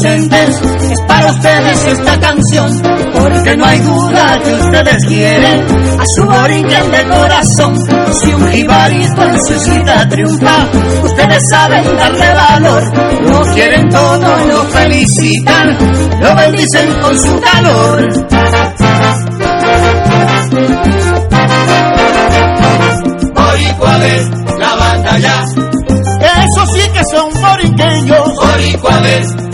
Ausentes, es para ustedes esta canción, porque no hay duda que ustedes quieren a su origen de corazón. Si un jibarito en su cita triunfa, ustedes saben darle valor, lo quieren todo, lo felicitan, lo bendicen con su calor. Boricuales, la ya eso sí que son boriqueños. Boricuales, la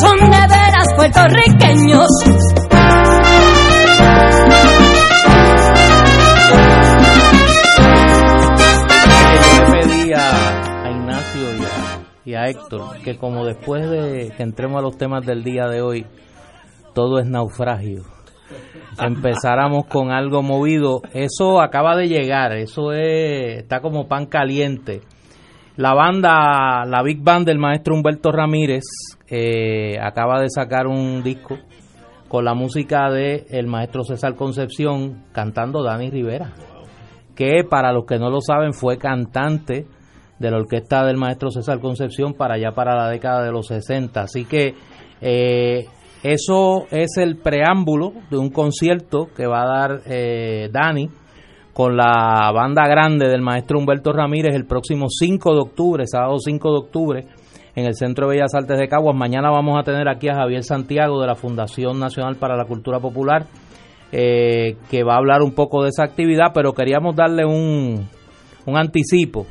Son de veras puertorriqueños. Yo le pedí a, a Ignacio y a, y a Héctor que como después de que entremos a los temas del día de hoy, todo es naufragio empezáramos con algo movido. Eso acaba de llegar, eso es, está como pan caliente. La banda, la Big Band del maestro Humberto Ramírez, eh, acaba de sacar un disco con la música de el maestro César Concepción cantando Dani Rivera, que para los que no lo saben fue cantante de la orquesta del maestro César Concepción para allá para la década de los 60. Así que eh, eso es el preámbulo de un concierto que va a dar eh, Dani con la banda grande del maestro Humberto Ramírez el próximo 5 de octubre, sábado 5 de octubre, en el Centro de Bellas Artes de Caguas. Mañana vamos a tener aquí a Javier Santiago de la Fundación Nacional para la Cultura Popular, eh, que va a hablar un poco de esa actividad, pero queríamos darle un, un anticipo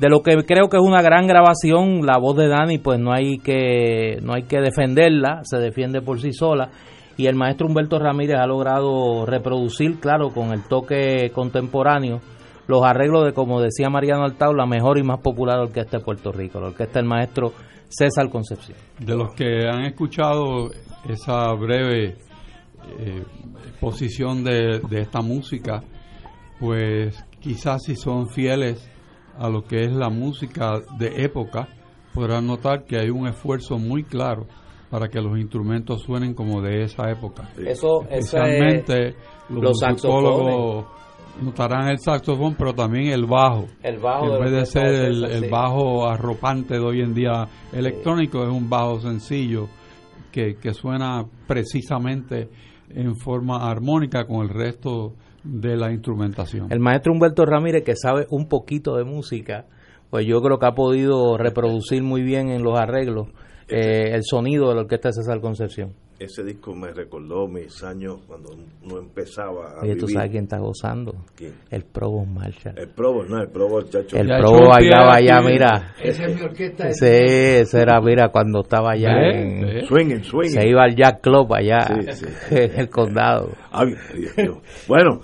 de lo que creo que es una gran grabación, la voz de Dani pues no hay que no hay que defenderla, se defiende por sí sola y el maestro Humberto Ramírez ha logrado reproducir, claro, con el toque contemporáneo los arreglos de como decía Mariano Altao, la mejor y más popular orquesta de Puerto Rico, la orquesta del maestro César Concepción. De los que han escuchado esa breve eh, exposición de, de esta música, pues quizás si son fieles a lo que es la música de época, podrán notar que hay un esfuerzo muy claro para que los instrumentos suenen como de esa época. Eso, Especialmente los, los musicólogos notarán el saxofón, pero también el bajo. El bajo en vez de ser el, bajo arropante de hoy en día electrónico, es un bajo sencillo que, que suena precisamente en forma armónica con el resto de la instrumentación. El maestro Humberto Ramírez, que sabe un poquito de música, pues yo creo que ha podido reproducir muy bien en los arreglos eh, el sonido de la orquesta de César Concepción. Ese disco me recordó mis años cuando uno empezaba a Oye, ¿tú vivir. sabes quién está gozando? ¿Quién? El Provo Marshall. El Provo, no, el Provo, el chacho. El Provo bailaba allá, mira. Esa es mi orquesta. Sí, ese era, mira, cuando estaba allá ¿Ve? en... ¿Ve? Swingen, swingen. Se iba al Jack Club allá Sí, sí. en el condado. Ay, Dios. Bueno,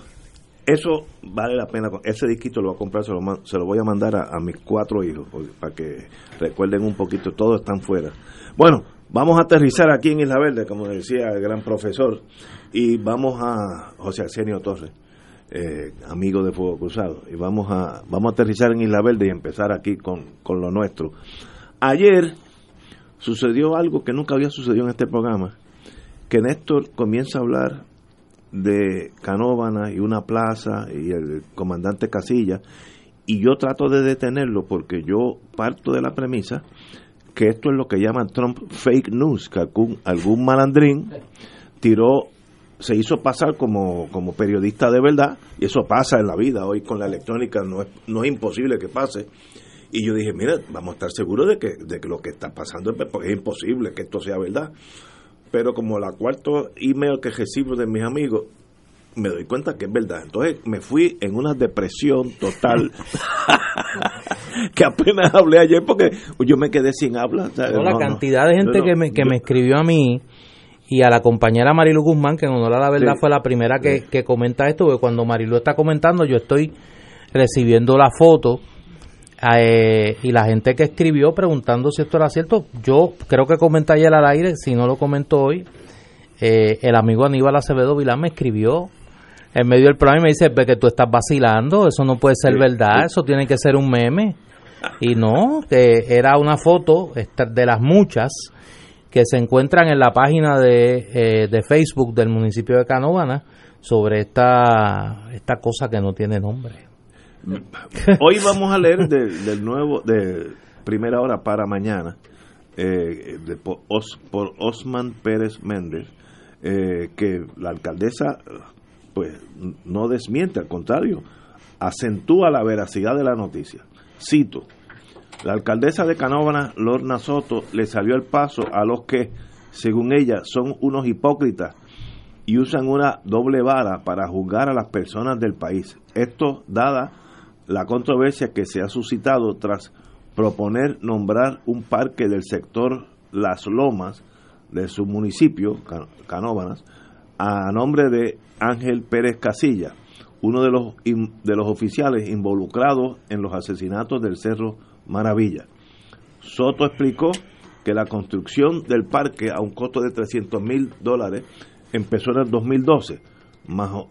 eso vale la pena. Ese disquito lo voy a comprar, se lo, se lo voy a mandar a, a mis cuatro hijos para que recuerden un poquito. Todos están fuera. Bueno, vamos a aterrizar aquí en Isla Verde, como decía el gran profesor, y vamos a José Arsenio Torres, eh, amigo de Fuego Cruzado, y vamos a vamos a aterrizar en Isla Verde y empezar aquí con, con lo nuestro. Ayer sucedió algo que nunca había sucedido en este programa, que Néstor comienza a hablar de Canóvana y una plaza y el comandante Casilla y yo trato de detenerlo porque yo parto de la premisa que esto es lo que llaman Trump fake news, que algún, algún malandrín tiró, se hizo pasar como, como periodista de verdad, y eso pasa en la vida, hoy con la electrónica no es, no es imposible que pase. Y yo dije, mira, vamos a estar seguros de que, de que lo que está pasando es, es imposible que esto sea verdad. Pero como la cuarto email que recibo de mis amigos, me doy cuenta que es verdad. Entonces me fui en una depresión total. Que apenas hablé ayer porque yo me quedé sin habla. No, la cantidad de gente que, me, que me escribió a mí y a la compañera Marilu Guzmán, que en honor a la verdad fue la primera que, que comenta esto, porque cuando Marilu está comentando yo estoy recibiendo la foto eh, y la gente que escribió preguntando si esto era cierto, yo creo que comenté ayer al aire, si no lo comento hoy, eh, el amigo Aníbal Acevedo Vilán me escribió en medio del programa y me dice, ve que tú estás vacilando, eso no puede ser verdad, eso tiene que ser un meme. Y no, que era una foto de las muchas que se encuentran en la página de, eh, de Facebook del municipio de Canóvana sobre esta, esta cosa que no tiene nombre. Hoy vamos a leer del nuevo, de primera hora para mañana, eh, por, Osman Pérez Méndez, eh, que la alcaldesa pues no desmiente, al contrario, acentúa la veracidad de la noticia. Cito, la alcaldesa de Canóvana, Lorna Soto, le salió el paso a los que, según ella, son unos hipócritas y usan una doble vara para juzgar a las personas del país. Esto dada la controversia que se ha suscitado tras proponer nombrar un parque del sector Las Lomas de su municipio, Canóvanas, a nombre de Ángel Pérez Casilla, uno de los, de los oficiales involucrados en los asesinatos del Cerro Maravilla. Soto explicó que la construcción del parque a un costo de 300 mil dólares empezó en el 2012,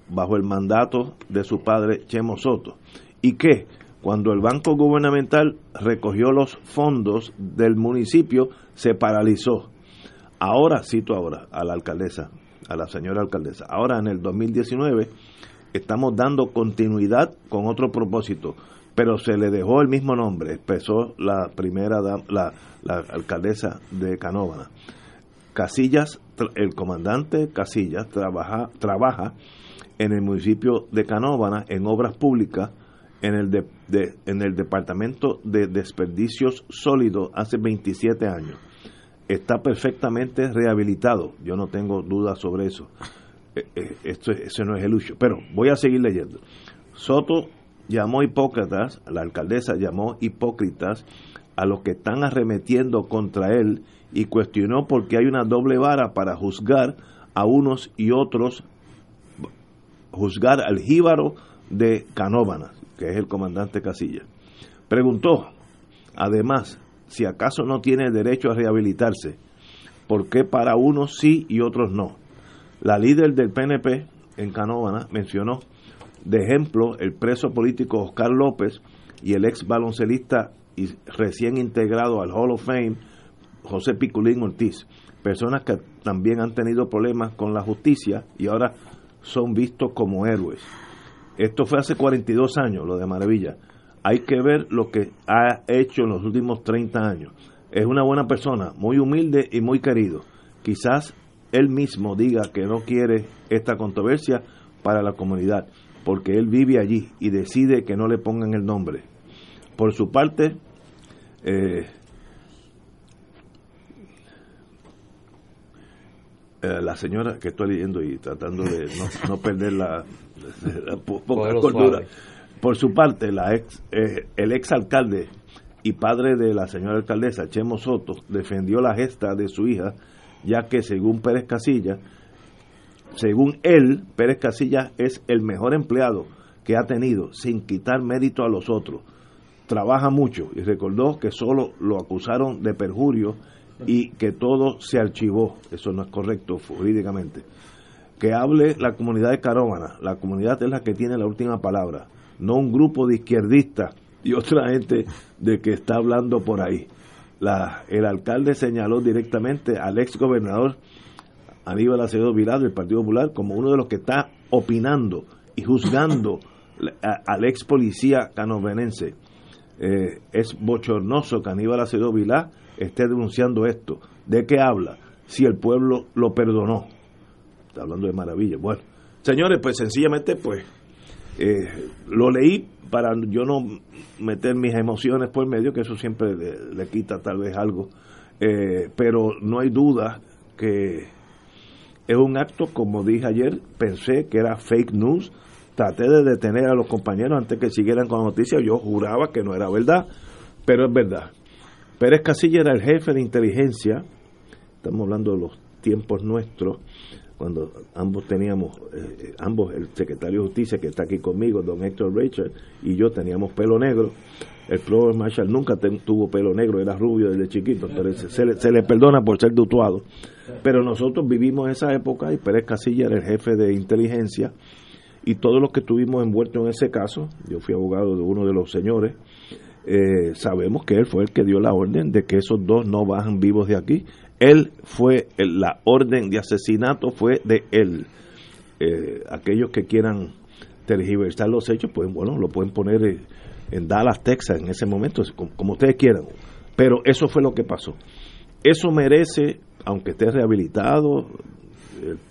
bajo el mandato de su padre Chemo Soto, y que cuando el Banco Gubernamental recogió los fondos del municipio se paralizó. Ahora, cito ahora a la alcaldesa, a la señora alcaldesa, ahora en el 2019 estamos dando continuidad con otro propósito, pero se le dejó el mismo nombre, expresó la primera la, alcaldesa de Canóvana. Casillas, el comandante Casillas trabaja, trabaja en el municipio de Canóvana en obras públicas en el, de, en el Departamento de Desperdicios Sólidos hace 27 años está perfectamente rehabilitado. Yo no tengo dudas sobre eso. Eh, eh, esto, eso no es el uso. Pero voy a seguir leyendo. Soto llamó hipócritas, la alcaldesa llamó hipócritas a los que están arremetiendo contra él y cuestionó por qué hay una doble vara para juzgar a unos y otros, juzgar al jíbaro de Canóvanas, que es el comandante Casilla. Preguntó, además, si acaso no tiene derecho a rehabilitarse, ¿por qué para unos sí y otros no? La líder del PNP en Canóvana mencionó de ejemplo el preso político Oscar López y el ex baloncelista y recién integrado al Hall of Fame José Piculín Ortiz, personas que también han tenido problemas con la justicia y ahora son vistos como héroes. Esto fue hace 42 años, lo de Maravilla hay que ver lo que ha hecho en los últimos 30 años. Es una buena persona, muy humilde y muy querido. Quizás él mismo diga que no quiere esta controversia para la comunidad, porque él vive allí y decide que no le pongan el nombre. Por su parte, eh, eh, la señora que estoy leyendo y tratando de no, perder la, la, por su parte, la ex, eh, el ex alcalde y padre de la señora alcaldesa, Chemo Soto, defendió la gesta de su hija, ya que según Pérez Casilla, según él, Pérez Casilla es el mejor empleado que ha tenido, sin quitar mérito a los otros. Trabaja mucho y recordó que solo lo acusaron de perjurio y que todo se archivó. Eso no es correcto jurídicamente. Que hable la comunidad de Carómana. La comunidad es la que tiene la última palabra no un grupo de izquierdistas y otra gente de que está hablando por ahí. La, el alcalde señaló directamente al ex gobernador Aníbal Acevedo Vilá del Partido Popular como uno de los que está opinando y juzgando al ex policía canovenense. Eh, es bochornoso que Aníbal Acevedo Vilá esté denunciando esto. ¿De qué habla? Si el pueblo lo perdonó. Está hablando de maravilla. Bueno, señores, pues sencillamente, pues, eh, lo leí para yo no meter mis emociones por medio, que eso siempre le, quita tal vez algo. Eh, pero no hay duda que es un acto, como dije ayer, pensé que era fake news, traté de detener a los compañeros antes que siguieran con la noticia, yo juraba que no era verdad, pero es verdad. Pérez Casilla era el jefe de inteligencia, estamos hablando de los tiempos nuestros, cuando ambos teníamos, eh, ambos, el secretario de Justicia que está aquí conmigo, don Héctor Richard, y yo teníamos pelo negro. El Flor Marshall nunca tuvo pelo negro, era rubio desde chiquito, pero se, le, se le perdona por ser dutuado. Pero nosotros vivimos esa época y Pérez Casilla era el jefe de inteligencia y todos los que estuvimos envueltos en ese caso, yo fui abogado de uno de los señores, eh, sabemos que él fue el que dio la orden de que esos dos no bajan vivos de aquí. Él fue, la orden de asesinato fue de él. Eh, aquellos que quieran tergiversar los hechos, pues bueno, lo pueden poner en Dallas, Texas, en ese momento, como, ustedes quieran. Pero eso fue lo que pasó. Eso merece, aunque esté rehabilitado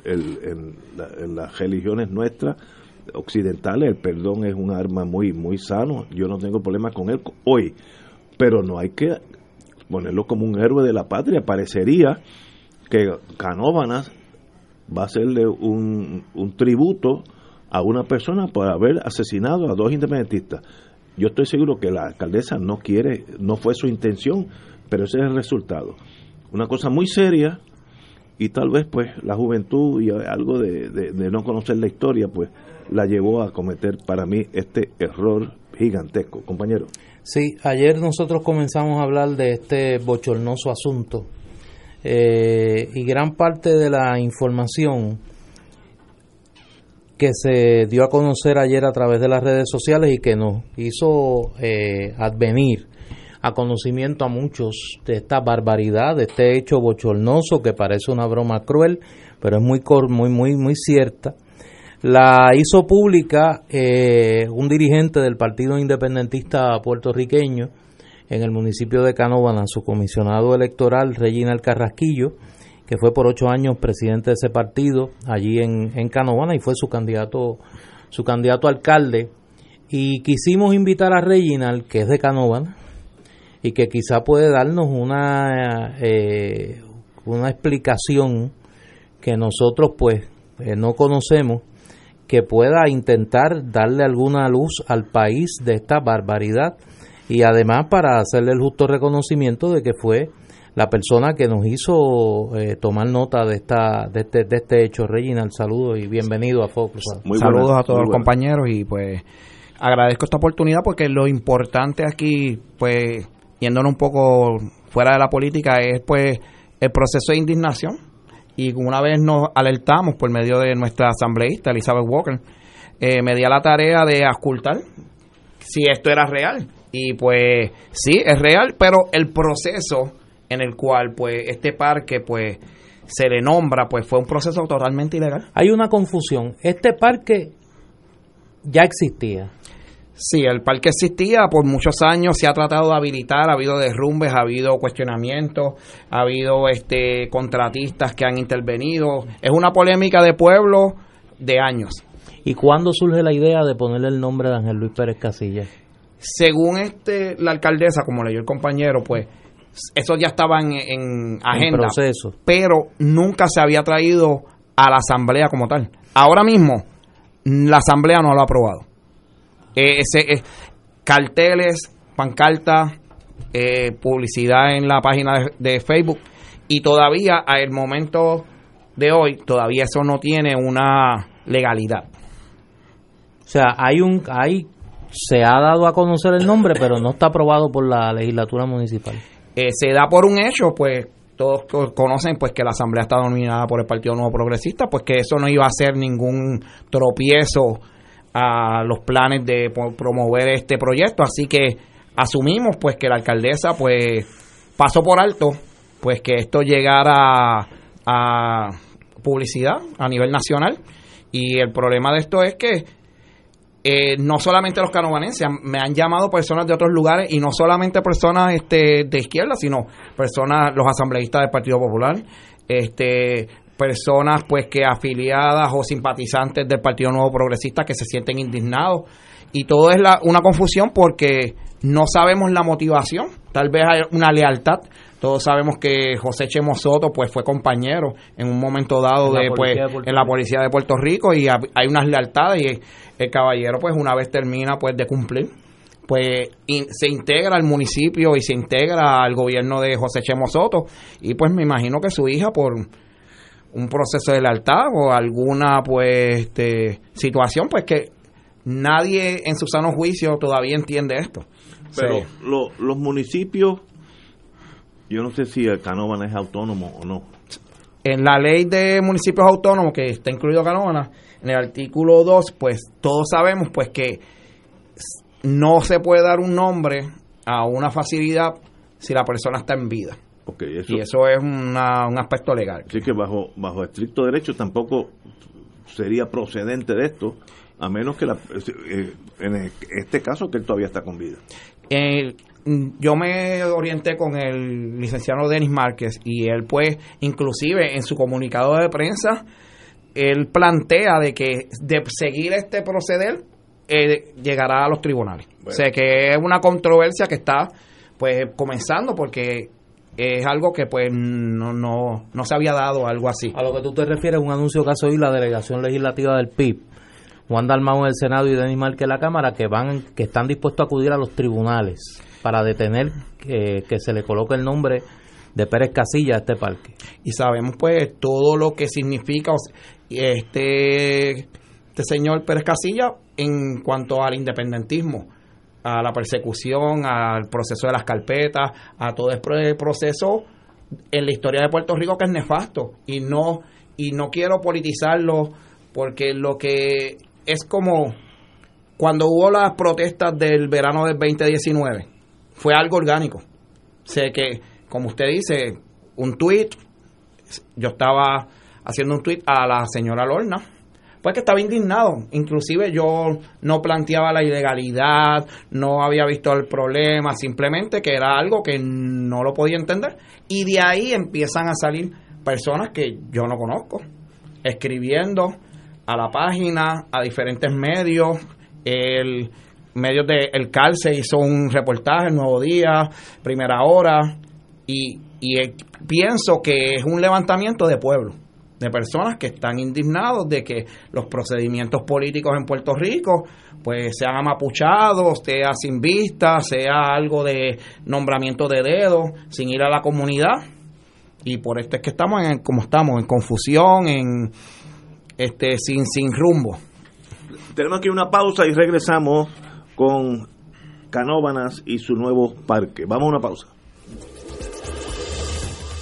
en, en las religiones nuestras, occidentales, el perdón es un arma muy, muy sano, yo no tengo problema con él hoy, pero no hay que ponerlo como un héroe de la patria, parecería que Canóvanas va a hacerle un, un tributo a una persona por haber asesinado a dos independentistas. Yo estoy seguro que la alcaldesa no quiere, no fue su intención, pero ese es el resultado. Una cosa muy seria y tal vez pues la juventud y algo de no conocer la historia pues la llevó a cometer para mí este error gigantesco, compañero. Sí, ayer nosotros comenzamos a hablar de este bochornoso asunto eh, y gran parte de la información que se dio a conocer ayer a través de las redes sociales y que nos hizo eh, advenir a conocimiento a muchos de esta barbaridad, de este hecho bochornoso que parece una broma cruel, pero es muy muy muy muy cierta la hizo pública eh, un dirigente del Partido Independentista puertorriqueño en el municipio de Canóvana, su comisionado electoral, Reginald Carrasquillo, que fue por ocho años presidente de ese partido allí en, en y fue su candidato, su candidato alcalde. Y quisimos invitar a Reginald, que es de Canóvana, y que quizá puede darnos una, eh, una explicación que nosotros pues eh, no conocemos que pueda intentar darle alguna luz al país de esta barbaridad y además para hacerle el justo reconocimiento de que fue la persona que nos hizo eh, tomar nota de esta de este, de este hecho. Reginald, saludos y bienvenido a Focus. saludos a todos los compañeros y pues agradezco esta oportunidad porque lo importante aquí, pues yéndonos un poco fuera de la política, es pues el proceso de indignación y una vez nos alertamos por medio de nuestra asambleísta Elizabeth Walker, eh, me di a la tarea de ocultar si esto era real. Y pues sí, es real, pero el proceso en el cual pues este parque pues se le nombra pues fue un proceso totalmente ilegal. Hay una confusión. Este parque ya existía. Sí, el parque existía por muchos años, se ha tratado de habilitar, ha habido derrumbes, ha habido cuestionamientos, ha habido este contratistas que han intervenido. Es una polémica de pueblo de años. ¿Y cuándo surge la idea de ponerle el nombre de Ángel Luis Pérez Casillas? Según este la alcaldesa, como leyó el compañero, pues eso ya estaba en, en agenda, proceso. pero nunca se había traído a la asamblea como tal. Ahora mismo la asamblea no lo ha aprobado eh, ese, eh, carteles, pancartas, eh, publicidad en la página de, Facebook y todavía al momento de hoy todavía eso no tiene una legalidad. O sea, hay un hay se ha dado a conocer el nombre, pero no está aprobado por la legislatura municipal. se da por un hecho, pues todos conocen pues que la asamblea está dominada por el Partido Nuevo Progresista, pues que eso no iba a ser ningún tropiezo a los planes de promover este proyecto, así que asumimos pues que la alcaldesa pues pasó por alto pues que esto llegara a publicidad a nivel nacional. Y el problema de esto es que eh, no solamente los canovanenses, me han llamado personas de otros lugares y no solamente personas este, de izquierda, sino personas, los asambleístas del Partido Popular, este, personas pues que afiliadas o simpatizantes del Partido Nuevo Progresista que se sienten indignados. Y todo es la, una confusión porque no sabemos la motivación, tal vez hay una lealtad. Todos sabemos que José Chemo Soto pues fue compañero en un momento dado de, pues, en la policía de Puerto Rico y hay unas lealtades y el caballero pues una vez termina pues de cumplir pues se integra al municipio y se integra al gobierno de José Chemo Soto. Y pues me imagino que su hija por un proceso de lealtad o alguna pues este, situación pues que nadie en su sano juicio todavía entiende esto. Pero los municipios, yo no sé si el Canóvana es autónomo o no. En la ley de municipios autónomos, que está incluido Canóvana, en el artículo 2, pues todos sabemos pues que no se puede dar un nombre a una facilidad si la persona está en vida. Y eso es un aspecto legal. Así que bajo, bajo estricto derecho tampoco sería procedente de esto a menos que la, eh, en este caso que él todavía está con vida. Eh, yo me orienté con el licenciado Denis Márquez y él pues inclusive en su comunicado de prensa él plantea de que de seguir este proceder eh, llegará a los tribunales. O sea que es una controversia que está pues comenzando porque es algo que pues no, no, no se había dado algo así. A lo que tú te refieres, un anuncio que ha la delegación legislativa del PIB Juan Dalmau en el Senado y Denis Marque en la Cámara que van que están dispuestos a acudir a los tribunales para detener que, se le coloque el nombre de Pérez Casilla a este parque. Y sabemos pues todo lo que significa este, este señor Pérez Casilla en cuanto al independentismo, a la persecución, al proceso de las carpetas, a todo el proceso en la historia de Puerto Rico que es nefasto y no y no quiero politizarlo porque lo que es como cuando hubo las protestas del verano del 2019, fue algo orgánico. Sé que, como usted dice, un tweet, yo estaba haciendo un tweet a la señora Lorna, pues que estaba indignado. Inclusive yo no planteaba la ilegalidad, no había visto el problema, simplemente que era algo que no lo podía entender. Y de ahí empiezan a salir personas que yo no conozco, escribiendo a la página, a diferentes medios. El medios de El Calce hizo un reportaje, El Nuevo Día, Primera Hora, y, y pienso que es un levantamiento de pueblo, de personas que están indignados de que los procedimientos políticos en Puerto Rico pues sean amapuchados, sea sin vista, sea algo de nombramiento de dedo, sin ir a la comunidad. Y por esto es que estamos en, como estamos, en confusión, en este, sin, sin rumbo. Tenemos aquí una pausa y regresamos con Canóbanas y su nuevo parque. Vamos a una pausa.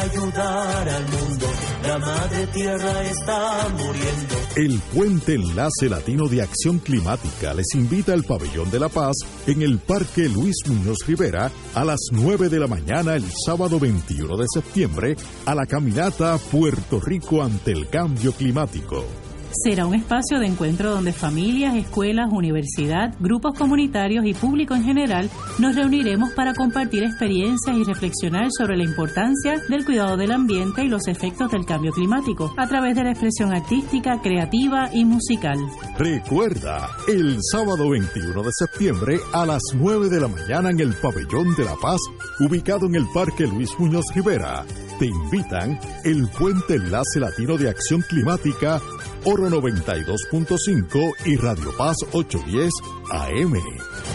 ayudar al mundo. La madre tierra está muriendo. El Puente Enlace Latino de Acción Climática les invita al Pabellón de la Paz en el Parque Luis Muñoz Rivera a las 9 de la mañana el sábado 21 de septiembre a la caminata Puerto Rico ante el cambio climático Será un espacio de encuentro donde familias, escuelas, universidad, grupos comunitarios y público en general nos reuniremos para compartir experiencias y reflexionar sobre la importancia del cuidado del ambiente y los efectos del cambio climático a través de la expresión artística, creativa y musical. Recuerda, el sábado 21 de septiembre a las 9 de la mañana en el Pabellón de la Paz, ubicado en el Parque Luis Muñoz Rivera te invitan el Puente Enlace Latino de Acción Climática, Oro 92.5 y Radio Paz 810 AM.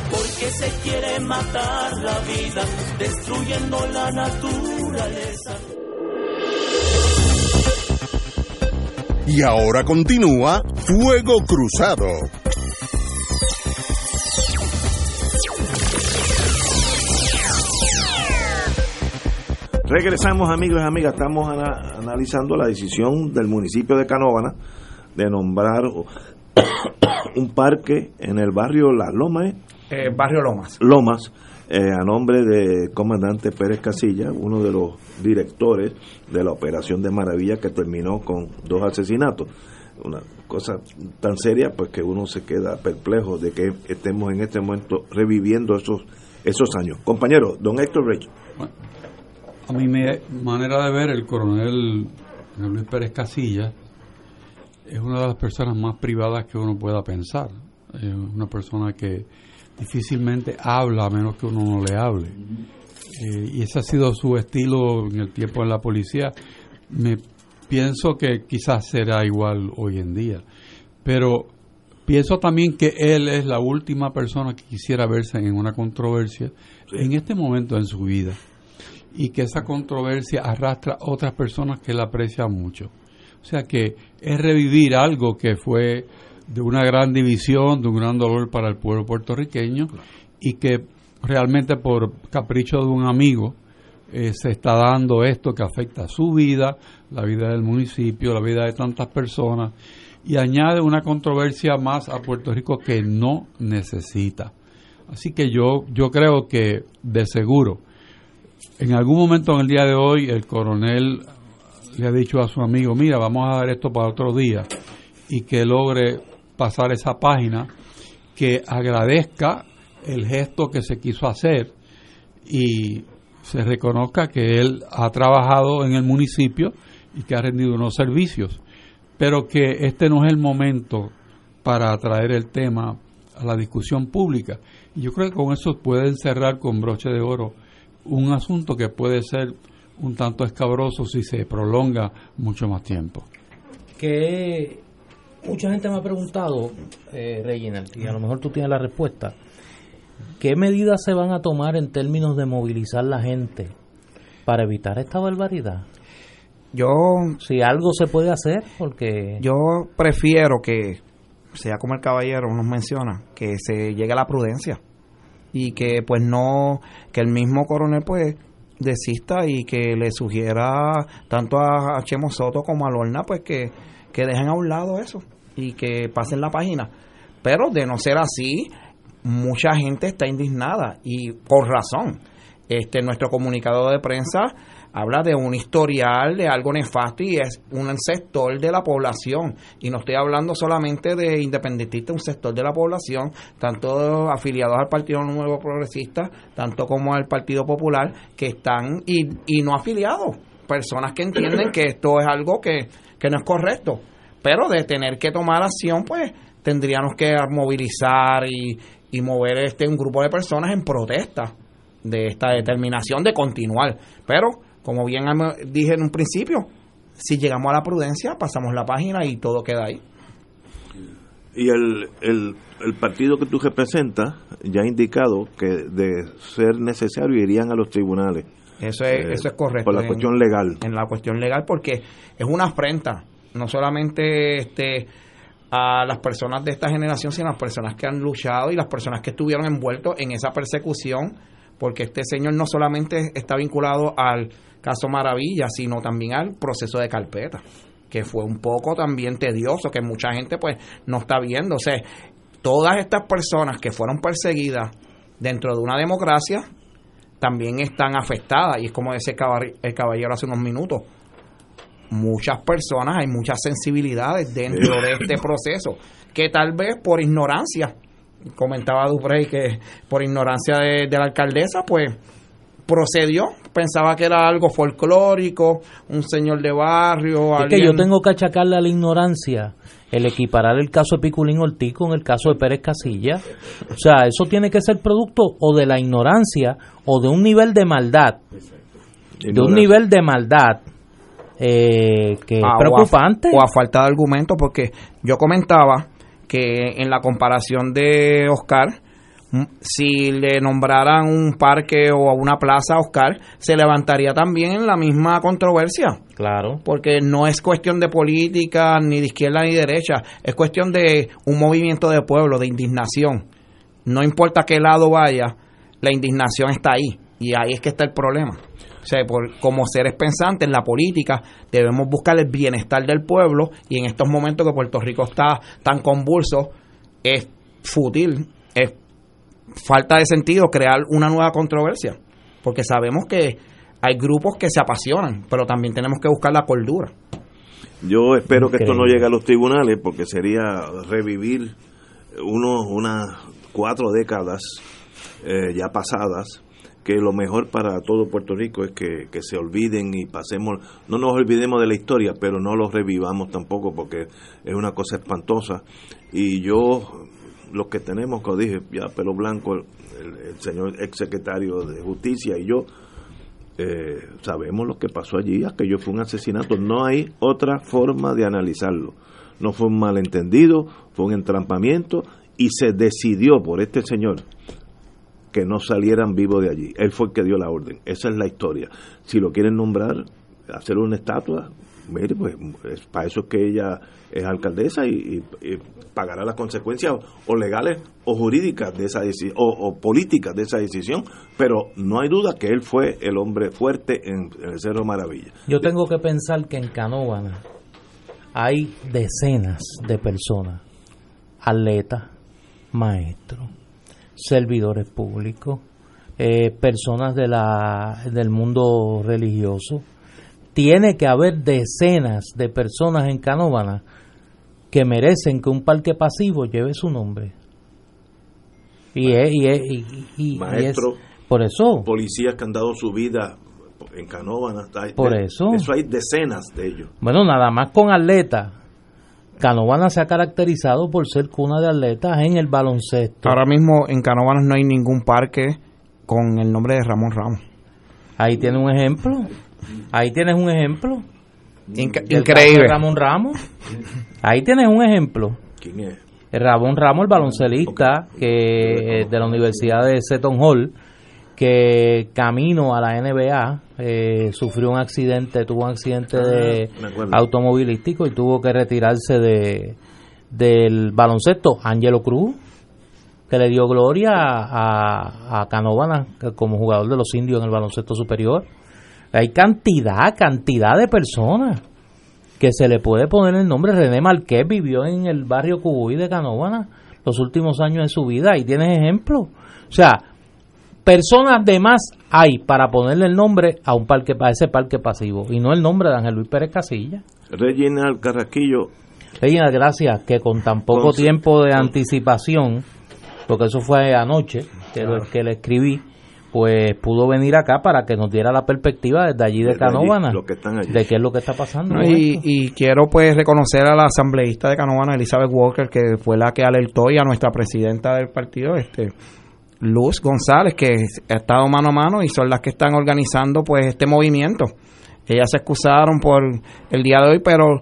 Porque se quiere matar la vida, destruyendo la naturaleza. Y ahora continúa Fuego Cruzado. Regresamos amigos y amigas, estamos analizando la decisión del municipio de Canóvana de nombrar un parque en el barrio Las Lomas. Eh, barrio Lomas. Lomas, eh, a nombre de comandante Pérez Casilla, uno de los directores de la operación de Maravilla que terminó con dos asesinatos. Una cosa tan seria pues que uno se queda perplejo de que estemos en este momento reviviendo esos, esos años. Compañero, don Héctor Reyes. A mi manera de ver, el coronel Luis Pérez Casilla es una de las personas más privadas que uno pueda pensar. Es una persona que difícilmente habla a menos que uno no le hable. Eh, y ese ha sido su estilo en el tiempo en la policía. Me pienso que quizás será igual hoy en día. Pero pienso también que él es la última persona que quisiera verse en una controversia en este momento en su vida y que esa controversia arrastra a otras personas que la aprecian mucho. O sea que es revivir algo que fue de una gran división, de un gran dolor para el pueblo puertorriqueño y que realmente por capricho de un amigo eh, se está dando esto que afecta a su vida, la vida del municipio, la vida de tantas personas y añade una controversia más a Puerto Rico que no necesita. Así que yo, yo creo que de seguro en algún momento en el día de hoy el coronel le ha dicho a su amigo, mira, vamos a dar esto para otro día y que logre pasar esa página, que agradezca el gesto que se quiso hacer y se reconozca que él ha trabajado en el municipio y que ha rendido unos servicios, pero que este no es el momento para traer el tema a la discusión pública. Y yo creo que con eso pueden cerrar con broche de oro un asunto que puede ser un tanto escabroso si se prolonga mucho más tiempo. Que mucha gente me ha preguntado, eh, Reginald, y a lo mejor tú tienes la respuesta, ¿qué medidas se van a tomar en términos de movilizar la gente para evitar esta barbaridad? Yo... Si algo se puede hacer, porque... Yo prefiero que, sea como el caballero nos menciona, que se llegue a la prudencia y que pues no, que el mismo coronel pues desista y que le sugiera tanto a, Chemo Soto como a Lorna pues que, que dejen a un lado eso y que pasen la página. Pero de no ser así, mucha gente está indignada y por razón. Este nuestro comunicador de prensa habla de un historial de algo nefasto y es un sector de la población. Y no estoy hablando solamente de independentistas, un sector de la población, tanto afiliados al Partido Nuevo Progresista, tanto como al Partido Popular, que están y, y no afiliados. Personas que entienden que esto es algo que, que no es correcto. Pero de tener que tomar acción, pues tendríamos que movilizar y, y mover este un grupo de personas en protesta de esta determinación de continuar. Pero como bien dije en un principio, si llegamos a la prudencia, pasamos la página y todo queda ahí. Y el, el, partido que tú representas ya ha indicado que de ser necesario irían a los tribunales. Eso es, eh, eso es correcto. Por la cuestión legal. En la cuestión legal, porque es una afrenta, no solamente este a las personas de esta generación, sino a las personas que han luchado y las personas que estuvieron envueltos en esa persecución, porque este señor no solamente está vinculado al caso Maravilla, sino también al proceso de carpeta, que fue un poco también tedioso, que mucha gente pues no está viendo. O sea, todas estas personas que fueron perseguidas dentro de una democracia también están afectadas, y es como decía el caballero hace unos minutos, muchas personas, hay muchas sensibilidades dentro de este proceso, que tal vez por ignorancia, comentaba Duprey que por ignorancia de, de la alcaldesa, pues procedió, pensaba que era algo folclórico, un señor de barrio. Es que yo tengo que achacarle a la ignorancia el equiparar el caso de Piculín Ortiz con el caso de Pérez Casilla. O sea, eso tiene que ser producto o de la ignorancia o de un nivel de maldad. De un nivel de maldad eh, que es Ah, o a- preocupante. O a, falta de argumentos, porque yo comentaba que en la comparación de Oscar, si le nombraran un parque o una plaza a Oscar, se levantaría también la misma controversia. Claro. Porque no es cuestión de política, ni de izquierda ni derecha, es cuestión de un movimiento de pueblo, de indignación. No importa a qué lado vaya, la indignación está ahí. Y ahí es que está el problema. O sea, por, como seres pensantes en la política, debemos buscar el bienestar del pueblo y en estos momentos que Puerto Rico está tan convulso, es fútil, falta de sentido crear una nueva controversia. Porque sabemos que hay grupos que se apasionan, pero también tenemos que buscar la cordura. Yo espero que esto no llegue a los tribunales porque sería revivir unos, unas cuatro décadas eh, ya pasadas que lo mejor para todo Puerto Rico es que, que se olviden y pasemos, no nos olvidemos de la historia, pero no los revivamos tampoco porque es una cosa espantosa. Y yo, los que tenemos, como dije, ya pelo blanco, el, el señor exsecretario de Justicia y yo, eh, sabemos lo que pasó allí, aquello fue un asesinato, no hay otra forma de analizarlo. No fue un malentendido, fue un entrampamiento y se decidió por este señor que no salieran vivos de allí. Él fue el que dio la orden. Esa es la historia. Si lo quieren nombrar, hacer una estatua, mire, pues es- para eso es que ella es alcaldesa y, pagará las consecuencias o legales o jurídicas de esa o, o políticas de esa decisión. Pero no hay duda que él fue el hombre fuerte en, en el Cerro Maravilla. Yo tengo que pensar que en Canóvana hay decenas de personas, atletas, maestros, servidores públicos, eh, personas de la, del mundo religioso. Tiene que haber decenas de personas en Canóvana que merecen que un parque pasivo lleve su nombre. Y es, y es- y- y- y es- Maestro, por eso, policías que han dado su vida en Canóvana. Por de- eso. Eso hay decenas de ellos. Bueno, nada más con atletas. Canovana se ha caracterizado por ser cuna de atletas en el baloncesto. Ahora mismo en Canóvanas no hay ningún parque con el nombre de Ramón Ramos. Ahí tienes un ejemplo. Ahí tienes un ejemplo. Inca- Del increíble. de Ramón Ramos. Ahí tienes un ejemplo. ¿Quién es? Ramón Ramos, el baloncelista que eh, de la Universidad de Seton Hall, que camino a la NBA eh, sufrió un accidente, tuvo un accidente de Ah, acuerdo. automovilístico y tuvo que retirarse de del baloncesto. Angelo Cruz, que le dio gloria a, a Canovana como jugador de los indios en el baloncesto superior. Hay cantidad, cantidad de personas que se le puede poner el nombre. René Marqués vivió en el barrio Cubuy de Canóvana los últimos años de su vida y tienes ejemplo. O sea, personas de más hay para ponerle el nombre a un parque a ese parque pasivo y no el nombre de Ángel Luis Pérez Casilla. Reginald Carrasquillo, Reina, gracias que con tan poco tiempo de anticipación, porque eso fue anoche que, lo, que le escribí, pues pudo venir acá para que nos diera la perspectiva desde allí de Desde allí, Canóvana, los que están allí. de qué es lo que está pasando. No, y, y quiero pues reconocer a la asambleísta de Canóvana, Elizabeth Walker, que fue la que alertó y a nuestra presidenta del partido, este Luz González, que ha estado mano a mano y son las que están organizando pues este movimiento. Ellas se excusaron por el día de hoy, pero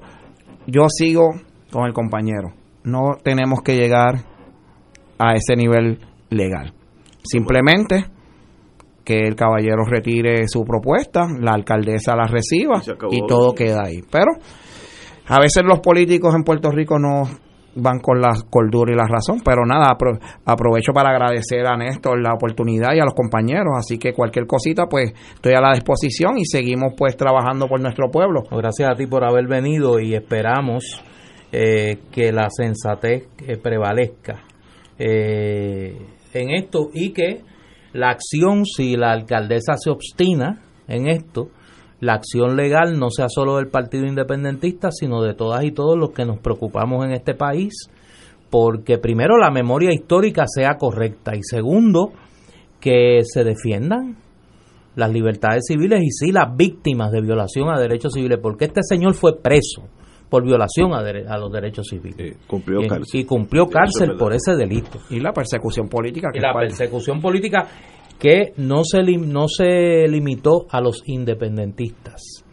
yo sigo con el compañero. No tenemos que llegar a ese nivel legal. Simplemente que el caballero retire su propuesta, la alcaldesa la reciba Y todo queda ahí. Pero a veces los políticos en Puerto Rico no van con la cordura y la razón, pero nada, apro- aprovecho para agradecer a Néstor la oportunidad y a los compañeros, así que cualquier cosita pues estoy a la disposición y seguimos pues trabajando por nuestro pueblo. Gracias a ti por haber venido y esperamos eh, que la sensatez eh, prevalezca eh, en esto y que la acción, si la alcaldesa se obstina en esto, la acción legal no sea solo del Partido Independentista, sino de todas y todos los que nos preocupamos en este país, porque primero la memoria histórica sea correcta y segundo, que se defiendan las libertades civiles y sí las víctimas de violación a derechos civiles, porque este señor fue preso por violación a, a los derechos civiles. cumplió y, cárcel. y cumplió cárcel por ese delito. Y la persecución política. y la persecución política que no se, no se limitó a los independentistas.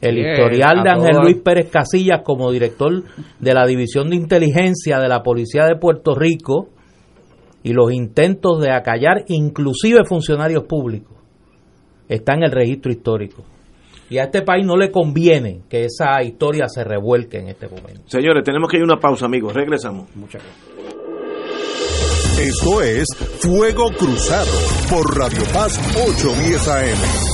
El historial de Ángel. Luis Pérez Casillas como director de la División de Inteligencia de la Policía de Puerto Rico y los intentos de acallar inclusive funcionarios públicos está en el registro histórico. Y a este país no le conviene que esa historia se revuelque en este momento. Señores, tenemos que ir a una pausa, amigos. Regresamos. Muchas gracias. Esto es Fuego Cruzado por Radio Paz 810 AM.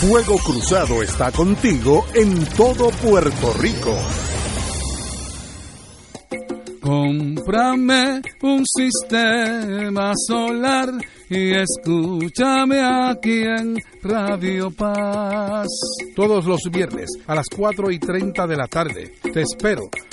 Fuego Cruzado está contigo en todo Puerto Rico. Cómprame un sistema solar y escúchame aquí en Radio Paz. Todos los viernes a las 4 y 30 de la tarde. Te espero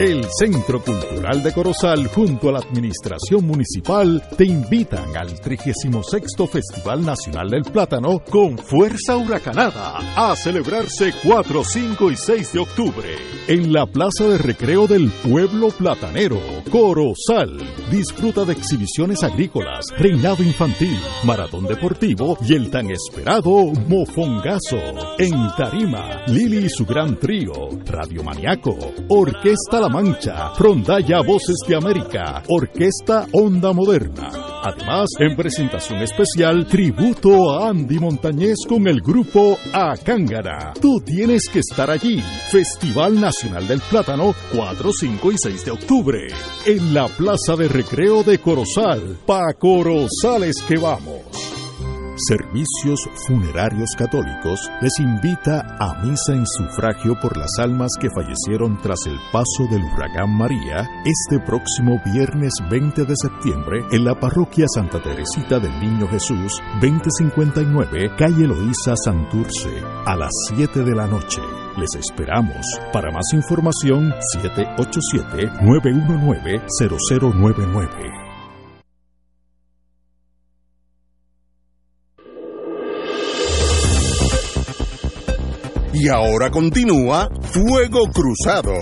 El Centro Cultural de Corozal junto a la Administración Municipal te invitan al 36 Festival Nacional del Plátano con fuerza huracanada a celebrarse 4, 5 y 6 de octubre en la Plaza de Recreo del Pueblo Platanero, Corozal. Disfruta de exhibiciones agrícolas, reinado infantil, maratón deportivo y el tan esperado Mofongazo. En Tarima, Lili y su gran trío, Radio Maniaco, Orquesta La Mancha, Rondalla Voces de América, Orquesta Onda Moderna. Además, en presentación especial, tributo a Andy Montañez con el grupo Acángara. Tú tienes que estar allí. Festival Nacional del Plátano, 4, 5 y 6 de octubre. En la Plaza de Recreo de Corozal. Pa' Corozales que vamos. Servicios Funerarios Católicos les invita a misa en sufragio por las almas que fallecieron tras el paso del huracán María este próximo viernes 20 de septiembre en la parroquia Santa Teresita del Niño Jesús, 2059, calle Loíza Santurce, a las 7 de la noche. Les esperamos. Para más información, 787-919-0099. Y ahora continúa Fuego Cruzado.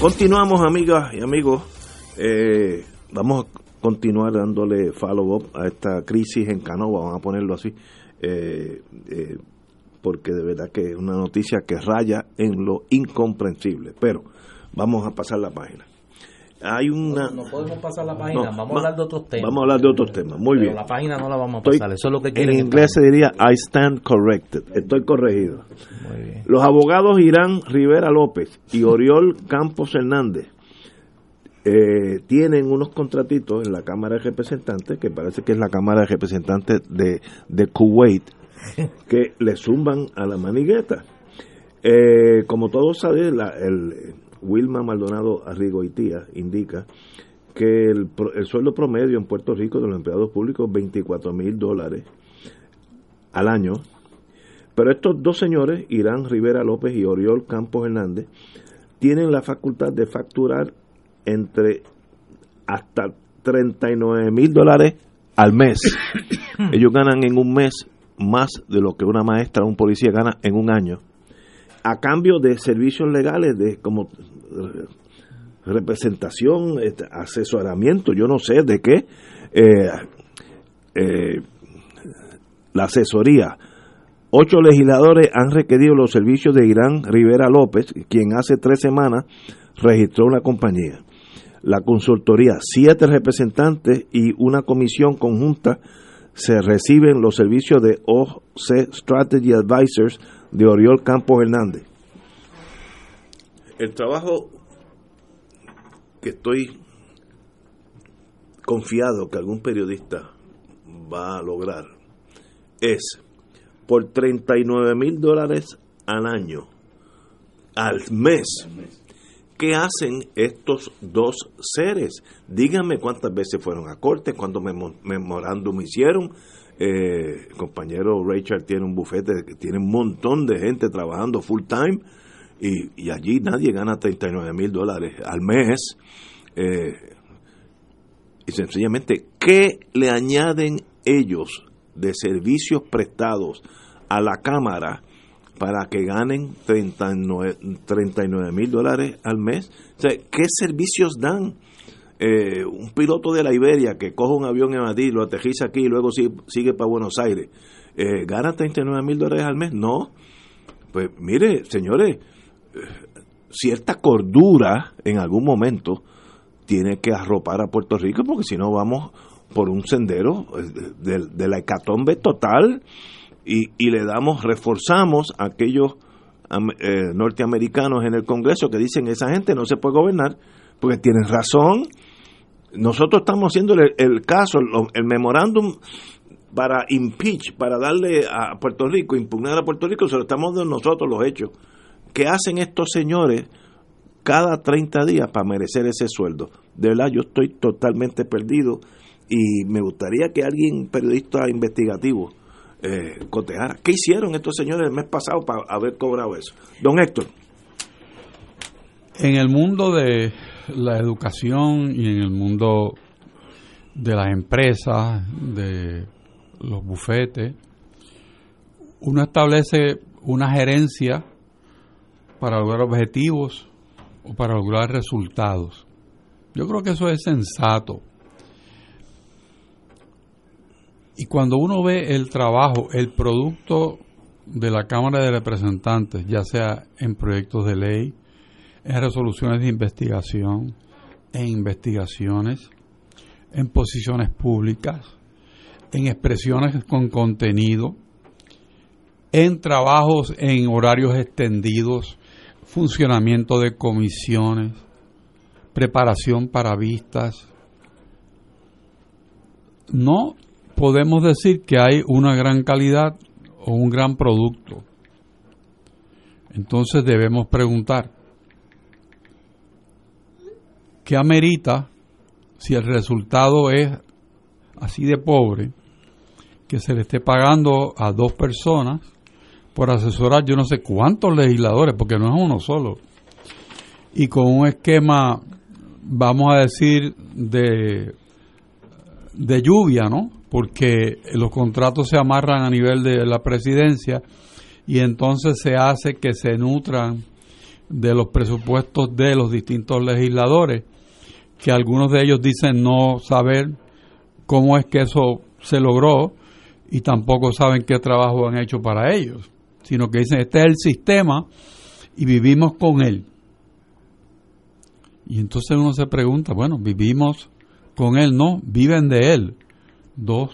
Continuamos, amigas y amigos. Eh, vamos a continuar dándole follow-up a esta crisis en Canova, vamos a ponerlo así, eh, eh, porque de verdad que es una noticia que raya en lo incomprensible. Pero vamos a pasar la página. Hay una. No podemos pasar la página, No, vamos a hablar de otros temas. Vamos a hablar de otros temas. Muy Pero bien. La página no la vamos a Estoy- pasar, eso es lo que en quieren que inglés se diría I stand corrected. Estoy corregido. Los abogados Irán Rivera López y Oriol Campos Hernández eh, tienen unos contratitos en la Cámara de Representantes, que parece que es la Cámara de Representantes de, de Kuwait, que le zumban a la manigueta. Eh, como todos saben, la- el Wilma Maldonado Arrigoitía indica que el, el sueldo promedio en Puerto Rico de los empleados públicos es 24 mil dólares al año. Pero estos dos señores, Irán Rivera López y Oriol Campos Hernández, tienen la facultad de facturar entre hasta 39 mil dólares al mes. Ellos ganan en un mes más de lo que una maestra o un policía gana en un año. A cambio de servicios legales, de como eh, representación, este, asesoramiento, yo no sé de qué, eh, eh, la asesoría. Ocho legisladores han requerido los servicios de Irán Rivera López, quien hace tres semanas registró una compañía. La consultoría, siete representantes y una comisión conjunta se reciben los servicios de OC Strategy Advisors de Oriol Campos Hernández. El trabajo que estoy confiado que algún periodista va a lograr es por 39 mil dólares al año, al mes. ¿Qué hacen estos dos seres? Díganme cuántas veces fueron a corte, cuántos memorándum hicieron. Eh, compañero Richard tiene un bufete, tiene un montón de gente trabajando full time y, allí nadie gana 39 mil dólares al mes. Eh, y sencillamente, ¿qué le añaden ellos de servicios prestados a la Cámara para que ganen 39 mil dólares al mes? O sea, ¿qué servicios dan? Eh, un piloto de la Iberia que coge un avión en Madrid, lo aterriza aquí y luego sigue, para Buenos Aires, eh, ¿gana 39 mil dólares al mes? No. Pues mire, señores, cierta cordura en algún momento tiene que arropar a Puerto Rico porque si no vamos por un sendero eh, de, la hecatombe total y, y, le damos, reforzamos a aquellos eh, norteamericanos en el Congreso que dicen esa gente no se puede gobernar porque tienen razón. Nosotros estamos haciendo el, caso, el memorándum para impeach, para darle a Puerto Rico, impugnar a Puerto Rico, se lo estamos dando nosotros los hechos. ¿Qué hacen estos señores cada 30 días para merecer ese sueldo? De verdad, yo estoy totalmente perdido y me gustaría que alguien, periodista investigativo, eh, cotejara. ¿Qué hicieron estos señores el mes pasado para haber cobrado eso? Don Héctor. En el mundo de la educación y en el mundo de las empresas, de los bufetes, uno establece una gerencia para lograr objetivos o para lograr resultados. Yo creo que eso es sensato. Y cuando uno ve el trabajo, el producto de la Cámara de Representantes, ya sea en proyectos de ley, en resoluciones de investigación, en investigaciones, en posiciones públicas, en expresiones con contenido, en trabajos en horarios extendidos, funcionamiento de comisiones, preparación para vistas. No podemos decir que hay una gran calidad o un gran producto. Entonces debemos preguntar, ¿qué amerita si el resultado es así de pobre que se le esté pagando a dos personas por asesorar yo no sé cuántos legisladores, porque no es uno solo, y con un esquema, vamos a decir, de, de lluvia, ¿no? Porque los contratos se amarran a nivel de la presidencia y entonces se hace que se nutran de los presupuestos de los distintos legisladores, que algunos de ellos dicen no saber cómo es que eso se logró y tampoco saben qué trabajo han hecho para ellos sino que dicen, este es el sistema y vivimos con él. Y entonces uno se pregunta, bueno, vivimos con él, no, viven de él dos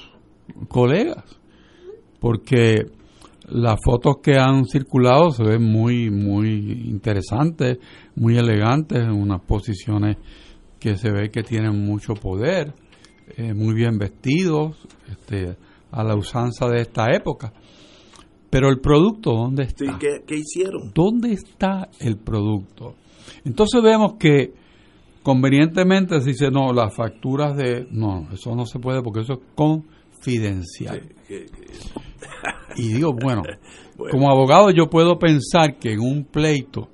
colegas, porque las fotos que han circulado se ven muy, muy interesantes, muy elegantes, en unas posiciones que se ve que tienen mucho poder, eh, muy bien vestidos, este, a la usanza de esta época. Pero el producto, ¿dónde está? ¿qué, hicieron? ¿Dónde está el producto? Entonces vemos que convenientemente se dice, no, las facturas de... No, eso no se puede porque eso es confidencial. y digo, bueno, como abogado yo puedo pensar que en un pleito,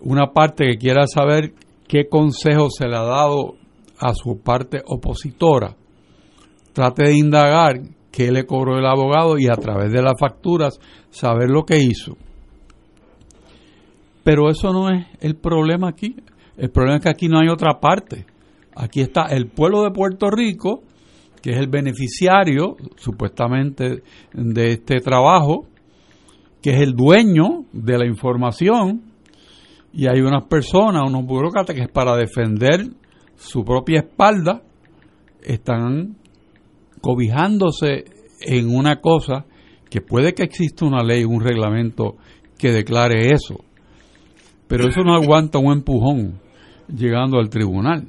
una parte que quiera saber qué consejo se le ha dado a su parte opositora, trate de indagar qué le cobró el abogado y a través de las facturas saber lo que hizo. Pero eso no es el problema aquí. El problema es que aquí no hay otra parte. Aquí está el pueblo de Puerto Rico, que es el beneficiario supuestamente de este trabajo, que es el dueño de la información, y hay unas personas, unos burócratas que para defender su propia espalda, están cobijándose en una cosa que puede que exista una ley, un reglamento que declare eso, pero eso no aguanta un empujón llegando al tribunal.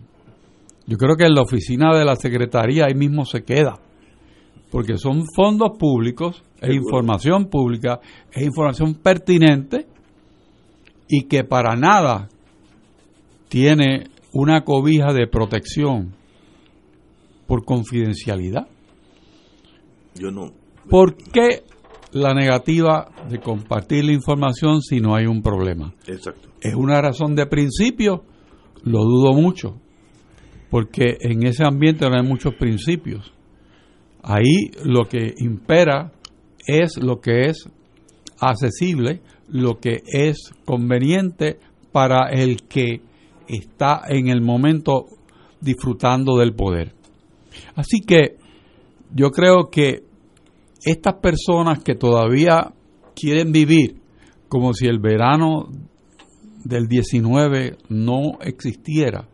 Yo creo que en la oficina de la Secretaría ahí mismo se queda, porque son fondos públicos, es información pública, es información pertinente y que para nada tiene una cobija de protección por confidencialidad. Yo no. ¿Por qué la negativa de compartir la información si no hay un problema? Exacto. ¿Es una razón de principio? Lo dudo mucho, porque en ese ambiente no hay muchos principios. Ahí lo que impera es lo que es accesible, lo que es conveniente para el que está en el momento disfrutando del poder. Así que yo creo que estas personas que todavía quieren vivir como si el verano del 19 no existiera,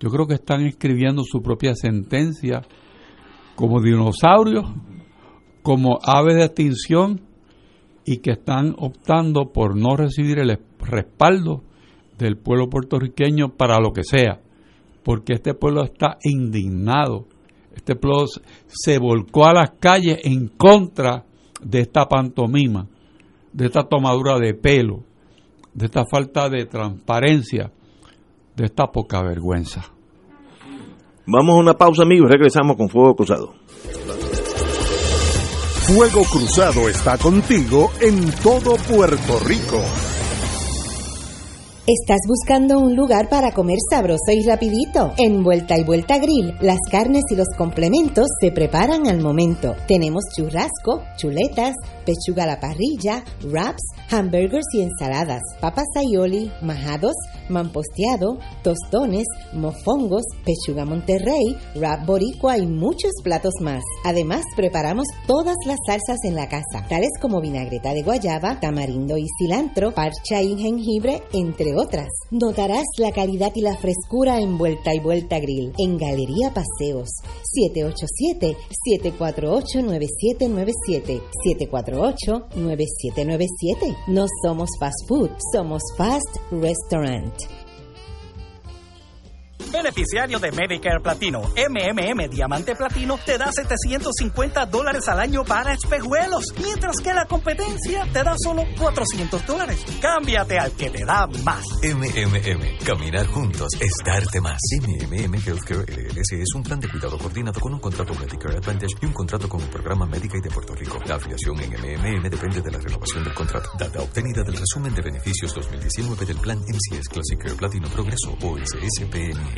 yo creo que están escribiendo su propia sentencia como dinosaurios, como aves de extinción y que están optando por no recibir el respaldo del pueblo puertorriqueño para lo que sea, porque este pueblo está indignado, este pueblo se volcó a las calles en contra de esta pantomima, de esta tomadura de pelo, de esta falta de transparencia, de esta poca vergüenza. Vamos a una pausa, amigos, regresamos con Fuego Cruzado. Fuego Cruzado está contigo en todo Puerto Rico. ¿Estás buscando un lugar para comer sabroso y rapidito? En Vuelta y Vuelta Grill, las carnes y los complementos se preparan al momento. Tenemos churrasco, chuletas, pechuga a la parrilla, wraps, hamburgers y ensaladas, papas aioli, majados, mamposteado, tostones, mofongos, pechuga monterrey, wrap boricua y muchos platos más. Además, preparamos todas las salsas en la casa, tales como vinagreta de guayaba, tamarindo y cilantro, parcha y jengibre, entre otras. Notarás la calidad y la frescura en Vuelta y Vuelta Grill, en Galería Paseos, 787-748-9797, 748-9797. No somos fast food, somos fast restaurant. Beneficiario de Medicare Platino, MMM Diamante Platino te da 750 dólares al año para espejuelos, mientras que la competencia te da solo 400 dólares. Cámbiate al que te da más. MMM, caminar juntos es darte más. MMM Healthcare LLC es un plan de cuidado coordinado con un contrato Medicare Advantage y un contrato con el programa Medicaid de Puerto Rico. La afiliación en MMM depende de la renovación del contrato. Data obtenida del resumen de beneficios 2019 del plan MCS Classic Care Platino Progreso o SSPN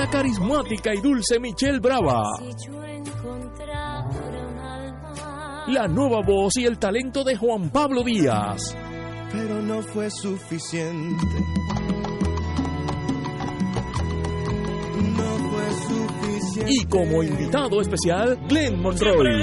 La carismática y dulce Michelle Brava. La nueva voz y el talento de Juan Pablo Díaz. Pero no fue suficiente. No fue suficiente. Y como invitado especial, Glenn Monroy.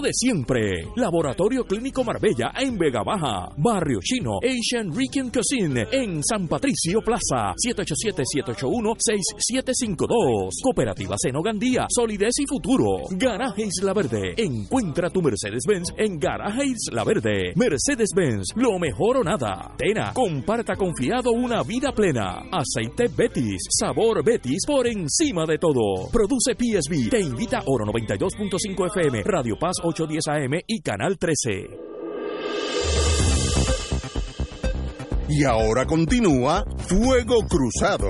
de siempre. Laboratorio Clínico Marbella en Vega Baja. Barrio Chino, Asian Rican Cuisine en San Patricio Plaza. 787-781-6752. Cooperativa Seno Gandía, Solidez y Futuro. Garaje Isla Verde. Encuentra tu Mercedes-Benz en Garaje Isla Verde. Mercedes-Benz, lo mejor o nada. Tena, comparta confiado una vida plena. Aceite Betis, sabor Betis por encima de todo. Produce PSB. Te invita Oro 92.5 FM, Radio Paz 810 AM y Canal 13. Y ahora continúa Fuego Cruzado.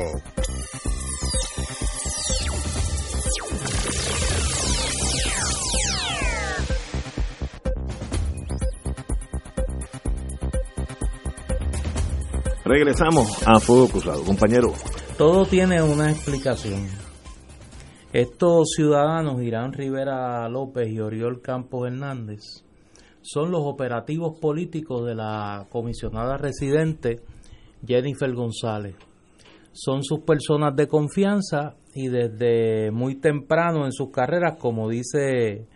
Regresamos a Fuego Cruzado, compañero. Todo tiene una explicación. Estos ciudadanos, Irán Rivera López y Oriol Campos Hernández, son los operativos políticos de la comisionada residente Jennifer González. Son sus personas de confianza y desde muy temprano en sus carreras, como dice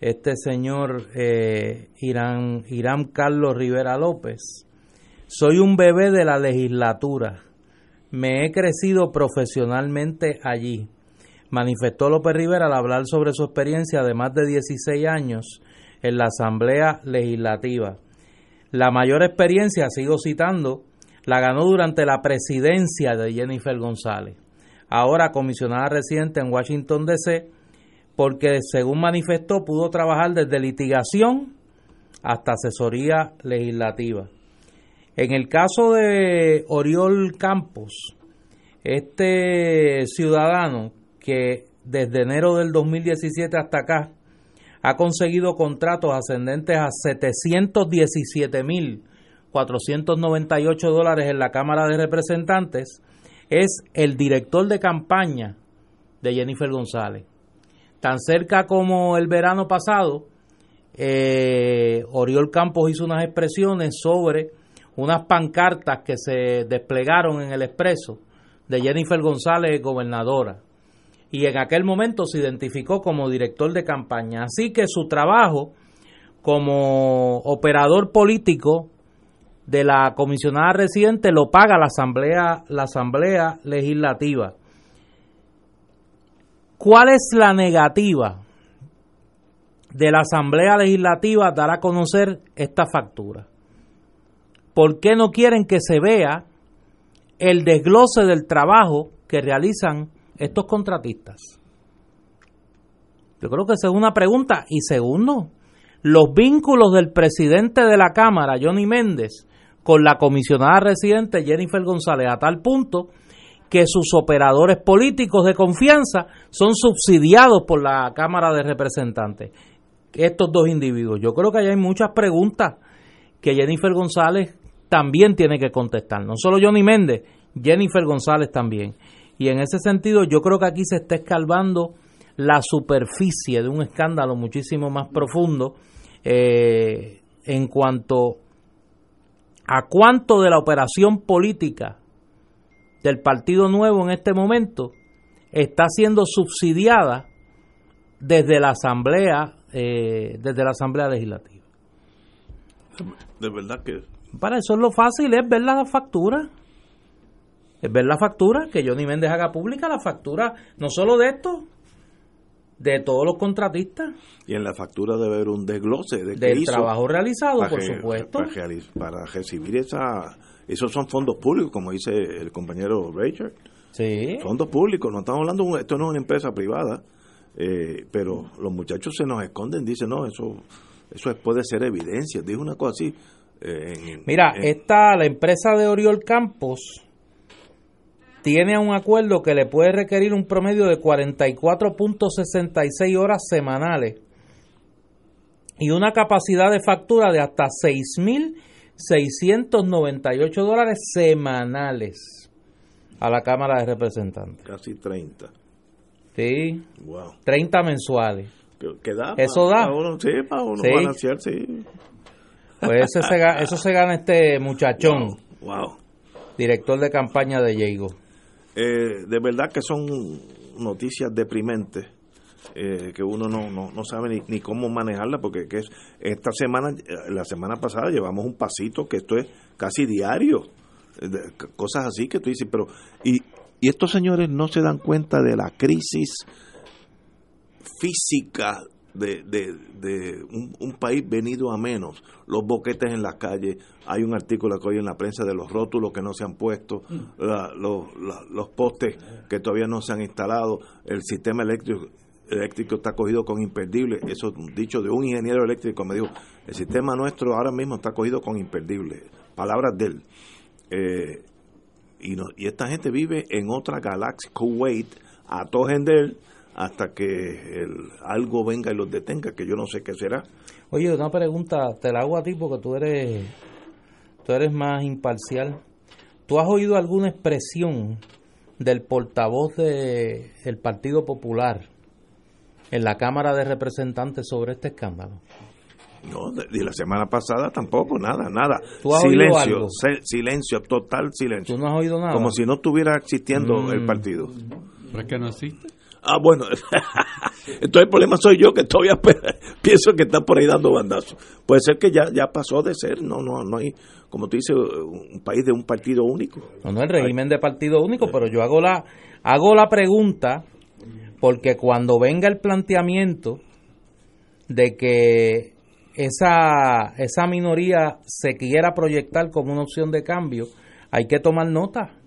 este señor eh, Irán, Irán Carlos Rivera López, soy un bebé de la legislatura. Me he crecido profesionalmente allí. Manifestó López Rivera al hablar sobre su experiencia de más de 16 años en la Asamblea Legislativa. La mayor experiencia, sigo citando, la ganó durante la presidencia de Jennifer González, ahora comisionada residente en Washington, D.C., porque según manifestó pudo trabajar desde litigación hasta asesoría legislativa. En el caso de Oriol Campos, este ciudadano que desde enero del 2017 hasta acá ha conseguido contratos ascendentes a 717.498 dólares en la Cámara de Representantes, es el director de campaña de Jennifer González. Tan cerca como el verano pasado, eh, Oriol Campos hizo unas expresiones sobre unas pancartas que se desplegaron en el expreso de Jennifer González, gobernadora. Y en aquel momento se identificó como director de campaña. Así que su trabajo como operador político de la comisionada residente lo paga la asamblea, la asamblea legislativa. ¿Cuál es la negativa de la asamblea legislativa dar a conocer esta factura? ¿Por qué no quieren que se vea el desglose del trabajo que realizan estos contratistas? Yo creo que esa es una pregunta. Y segundo, los vínculos del presidente de la Cámara, Johnny Méndez, con la comisionada residente Jennifer González, a tal punto que sus operadores políticos de confianza son subsidiados por la Cámara de Representantes. Estos dos individuos. Yo creo que hay muchas preguntas que Jennifer González también tiene que contestar. No solo Johnny Méndez, Jennifer González también. Y en ese sentido yo creo que aquí se está escalvando la superficie de un escándalo muchísimo más profundo eh, en cuanto a cuánto de la operación política del Partido Nuevo en este momento está siendo subsidiada desde la Asamblea, eh, desde la Asamblea Legislativa. De verdad que para eso es lo fácil, es ver la factura. Es ver la factura, que Johnny Méndez haga pública la factura, no solo de esto, de todos los contratistas. Y en la factura debe haber un desglose de del trabajo realizado, por supuesto. Para, recibir esa, esos son fondos públicos, como dice el compañero Richard. Sí. Fondos públicos, no estamos hablando, esto no es una empresa privada, eh, pero los muchachos se nos esconden, dicen, no, eso, eso puede ser evidencia, dijo una cosa así. Eh, Mira, esta, la empresa de Oriol Campos tiene un acuerdo que le puede requerir un promedio de 44.66 horas semanales y una capacidad de factura de hasta 6.698 dólares semanales a la Cámara de Representantes. Casi 30. Sí. Wow. 30 mensuales. ¿Qué da? Eso da. Para uno, sí, para uno Sí. balancear, sí. Pues ese se eso se gana este muchachón, Wow. director de campaña de Diego. Eh, de verdad que son noticias deprimentes eh, que uno no, no, no sabe ni, cómo manejarla porque que es, esta semana, eh, la semana pasada llevamos un pasito que esto es casi diario, eh, cosas así que tú dices, pero y, y estos señores no se dan cuenta de la crisis física de, de, de un, un país venido a menos, los boquetes en las calles, hay un artículo que hoy en la prensa de los rótulos que no se han puesto, la- los, la- los postes que todavía no se han instalado, el sistema eléctrico eléctrico está cogido con imperdible, eso dicho de un ingeniero eléctrico me dijo, el sistema nuestro ahora mismo está cogido con imperdible, palabras de él. Eh, y, no- y esta gente vive en otra galaxia, Kuwait, a Tojendel, hasta que el- algo venga y los detenga, que yo no sé qué será. Oye, una pregunta, te la hago a ti porque tú eres, tú eres más imparcial. ¿Tú has oído alguna expresión del portavoz de el Partido Popular en la Cámara de Representantes sobre este escándalo? No, de, de la semana pasada tampoco, nada, nada. ¿Tú has oído silencio, algo? se- silencio, total silencio. ¿Tú no has oído nada? Como si no estuviera existiendo Mm. el partido. ¿Pero es que no existe? Ah, bueno, entonces el problema soy yo que todavía pienso que está por ahí dando bandazos. Puede ser que ya ya pasó de ser, no no no hay, como tú dices, un país de un partido único. No, no, el régimen de partido único, pero yo hago la, hago la pregunta porque cuando venga el planteamiento de que esa, esa minoría se quiera proyectar como una opción de cambio, hay que tomar nota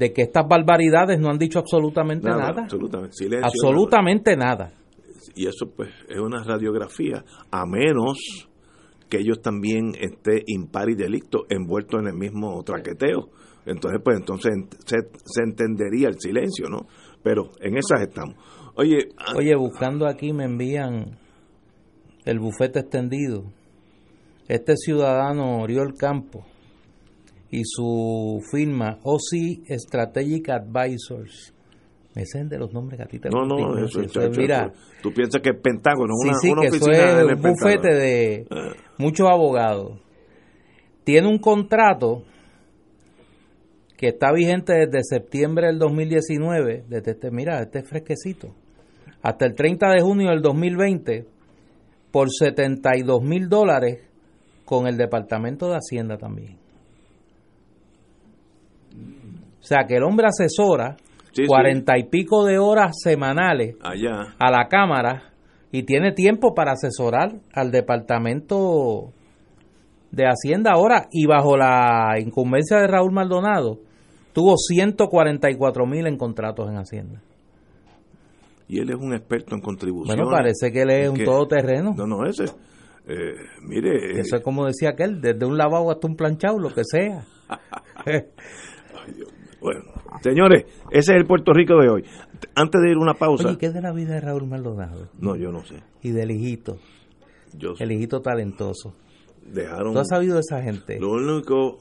de que estas barbaridades no han dicho absolutamente Nada, nada. absolutamente, silencio, absolutamente nada. Y eso pues es una radiografía, a menos que ellos también esté impar y delicto envueltos en el mismo traqueteo. Entonces, pues entonces se, se entendería el silencio, ¿no? Pero en esas estamos. Oye, Oye, buscando aquí me envían el bufete extendido. Este ciudadano Oriol Campo y su firma OC Strategic Advisors. Me dicen de los nombres que a ti te no, no, ¿no? eso, chacho, es, mira, tú, tú piensas que es Pentágono, sí, una, sí, una que eso oficina es en el un bufete de Ah. muchos abogados. Tiene un contrato que está vigente desde septiembre del 2019, desde este, mira, este es fresquecito, hasta el 30 de junio del 2020, por 72 mil dólares con el Departamento de Hacienda también. O sea que el hombre asesora Sí, sí. cuarenta y pico de horas semanales Allá. a la Cámara y tiene tiempo para asesorar al Departamento de Hacienda ahora y bajo la incumbencia de Raúl Maldonado tuvo 144 mil en contratos en Hacienda. Y él es un experto en contribuciones. Bueno, parece que él es un Que- todoterreno. No, no, ese. eh, mire. eh, Eso es como decía aquel, desde un lavabo hasta un planchado, lo que sea. Bueno, señores, ese es el Puerto Rico de hoy. Antes de ir una pausa. Oye, ¿qué es de la vida de Raúl Maldonado? No, yo no sé. Y del hijito, Yo el hijito talentoso. dejaron. ¿Tú has sabido de esa gente? Lo único,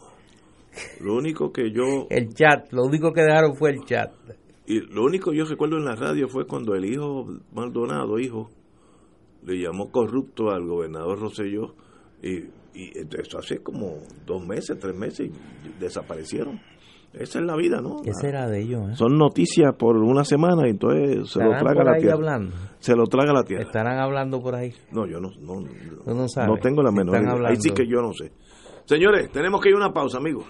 lo único que yo El chat, lo único que dejaron fue el chat. y lo único que yo recuerdo en la radio fue cuando el hijo Maldonado, hijo, le llamó corrupto al gobernador Rosselló y, y eso hace como dos meses, tres meses y desaparecieron. Esa es la vida, ¿no? ¿Qué será de ellos? eh? Son noticias por una semana y entonces se lo ¿Estarán traga por la ahí tierra. hablando? Se lo traga la tierra. Estarán hablando por ahí. No, yo no, no, no no tengo la menor Están idea. Ahí hablando. sí que yo no sé. Señores, tenemos que ir a una pausa, amigos.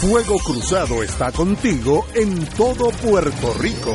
Fuego Cruzado está contigo en todo Puerto Rico.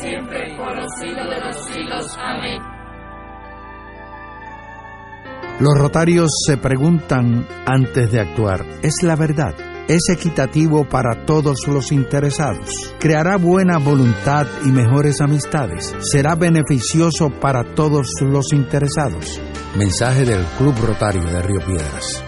siempre, por los siglos de los siglos. Amén. Los rotarios se preguntan antes de actuar, ¿es la verdad? ¿Es equitativo para todos los interesados? ¿Creará buena voluntad y mejores amistades? ¿Será beneficioso para todos los interesados? Mensaje del Club Rotario de Río Piedras.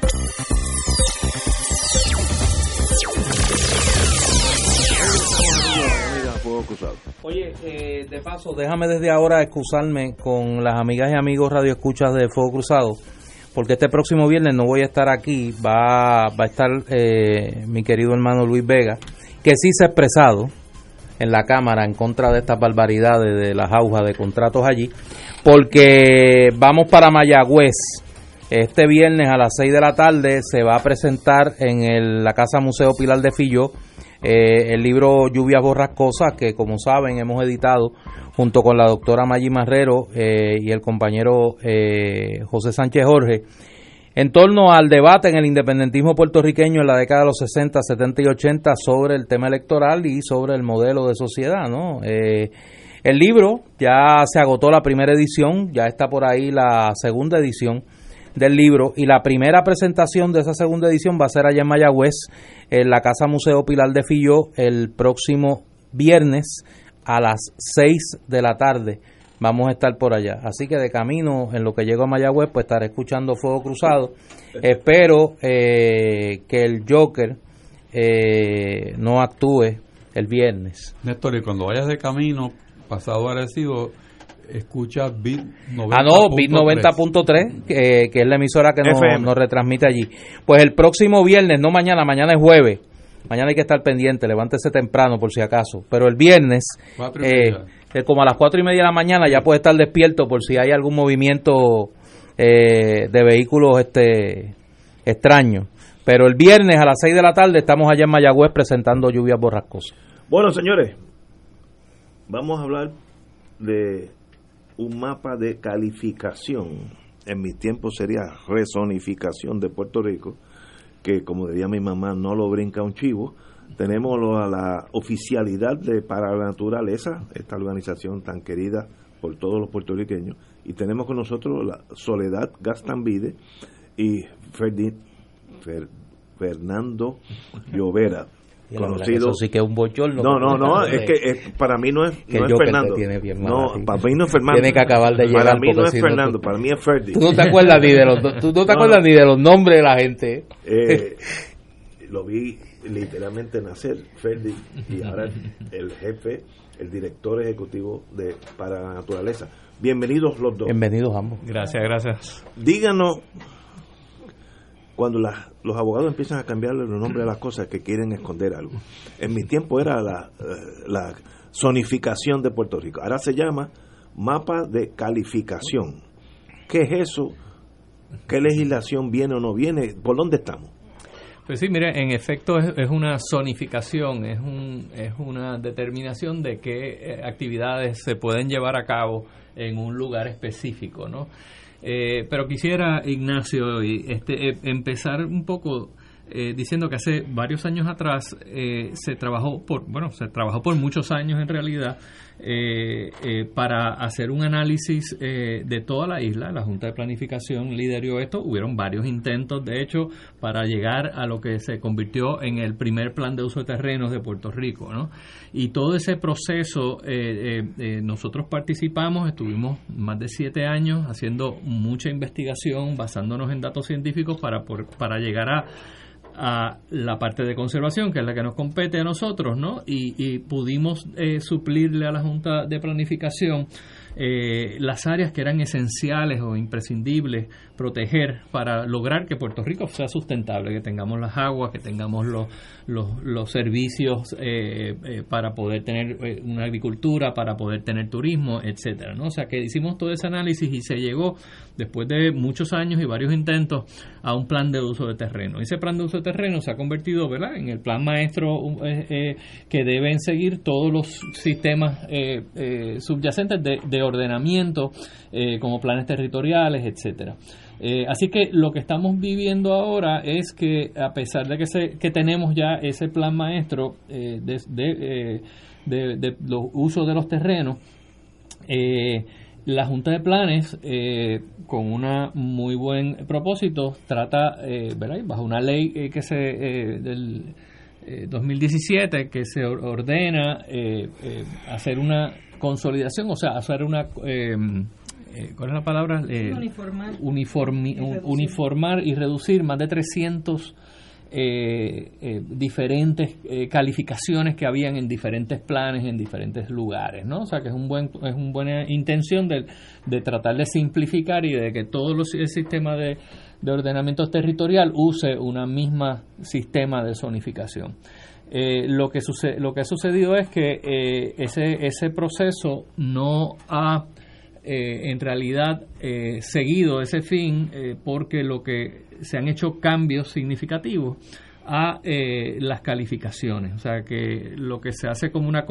Oye, eh, de paso, déjame desde ahora excusarme con las amigas y amigos radioescuchas de Fuego Cruzado, porque este próximo viernes no voy a estar aquí, va, va a estar eh, mi querido hermano Luis Vega, que sí se ha expresado en la Cámara en contra de estas barbaridades de las aujas de contratos allí, porque vamos para Mayagüez. Este viernes a las 6 de la tarde se va a presentar en el- la Casa Museo Pilar de Filló eh, el libro Lluvias Borrascosas, que como saben hemos editado junto con la doctora Maggi Marrero eh, y el compañero eh, José Sánchez Jorge, en torno al debate en el independentismo puertorriqueño en la década de los 60, 70 y 80 sobre el tema electoral y sobre el modelo de sociedad, ¿no? Eh, el libro ya se agotó la primera edición, ya está por ahí la segunda edición del libro y la primera presentación de esa segunda edición va a ser allá en Mayagüez, en la Casa Museo Pilar de Filló, el próximo viernes a las 6 de la tarde. Vamos a estar por allá. Así que de camino, en lo que llego a Mayagüez, pues estaré escuchando Fuego Cruzado. Espero eh, que el Joker eh, no actúe el viernes. Néstor, y cuando vayas de camino, pasado Arecibo, escucha Bit 90.3. Ah, no, Bit 90.3, que, que es la emisora que nos, retransmite allí. Pues el próximo viernes, no mañana, mañana es jueves. Mañana hay que estar pendiente, levántese temprano por si acaso. Pero el viernes, eh, eh, como a las cuatro y media de la mañana, ya puede estar despierto por si hay algún movimiento eh, de vehículos este extraño. Pero el viernes a las 6 de la tarde estamos allá en Mayagüez presentando lluvias borrascosas. Bueno, señores, vamos a hablar de un mapa de calificación. En mi tiempo sería rezonificación de Puerto Rico, que como diría mi mamá, no lo brinca un chivo. Tenemos lo- a la oficialidad de para la naturaleza, esta organización tan querida por todos los puertorriqueños, y tenemos con nosotros la Soledad Gastambide y Fernando Llovera, Conocido eso sí que es un bochorno. no, no, no, es que es- para mí no es, Que no es Fernando. bien mal no, para mí no es Fernando. Tiene que acabar de llegar Para mí no es Fernando, tú- para mí es Ferdi. Tú no te acuerdas ni de los, tú no te No, acuerdas no. ni de los nombres de la gente. Eh, lo vi literalmente nacer, Ferdi, y ahora el jefe, el director ejecutivo de Para la Naturaleza. Bienvenidos los dos. Bienvenidos ambos. Gracias, gracias. Díganos, cuando las- los abogados empiezan a cambiarle los nombres a las cosas que quieren esconder algo. En mi tiempo era la, eh, la zonificación de Puerto Rico. Ahora se llama mapa de calificación. ¿Qué es eso? ¿Qué legislación viene o no viene? ¿Por dónde estamos? Pues sí, mire, en efecto es, una zonificación, es, un, es una determinación de qué eh, actividades se pueden llevar a cabo en un lugar específico, ¿no? Eh, pero quisiera, Ignacio, este, eh, empezar un poco eh, diciendo que hace varios años atrás eh, se trabajó por, bueno, se trabajó por muchos años en realidad eh, para hacer un análisis de toda la isla. La Junta de Planificación lideró esto. Hubieron varios intentos, de hecho, para llegar a lo que se convirtió en el primer plan de uso de terrenos de Puerto Rico, ¿no? Y todo ese proceso nosotros participamos, estuvimos más de siete años haciendo mucha investigación, basándonos en datos científicos para, para llegar a a la parte de conservación, que es la que nos compete a nosotros, ¿no? Y, pudimos eh, suplirle a la Junta de Planificación eh, las áreas que eran esenciales o imprescindibles proteger para lograr que Puerto Rico sea sustentable, que tengamos las aguas, que tengamos los, los, servicios eh, eh, para poder tener una agricultura, para poder tener turismo, etcétera, ¿no? O sea que hicimos todo ese análisis y se llegó después de muchos años y varios intentos a un plan de uso de terreno. Ese plan de uso de terreno se ha convertido, ¿verdad?, en el plan maestro que deben seguir todos los sistemas subyacentes de, de ordenamiento, eh, como planes territoriales, etcétera. Eh, así que lo que estamos viviendo ahora es que a pesar de que, se, que tenemos ya ese plan maestro eh, de, de, los usos de los terrenos, la Junta de Planes, con un muy buen propósito, trata, ¿verdad? bajo una ley que se del 2017 que se ordena hacer una consolidación, o sea, hacer una... Eh, ¿Cuál es la palabra? Eh, uniformar. uniformar y reducir más de 300 eh, diferentes calificaciones que habían en diferentes planes, en diferentes lugares, ¿no? O sea que es un buen es una buena intención de, de tratar de simplificar y de que todo los, el sistema de, de ordenamiento territorial use una misma sistema de zonificación. Eh, lo, que lo que ha sucedido es que eh, ese, ese proceso no ha eh, en realidad seguido ese fin porque lo que se han hecho cambios significativos a las calificaciones. O sea que lo que se hace como una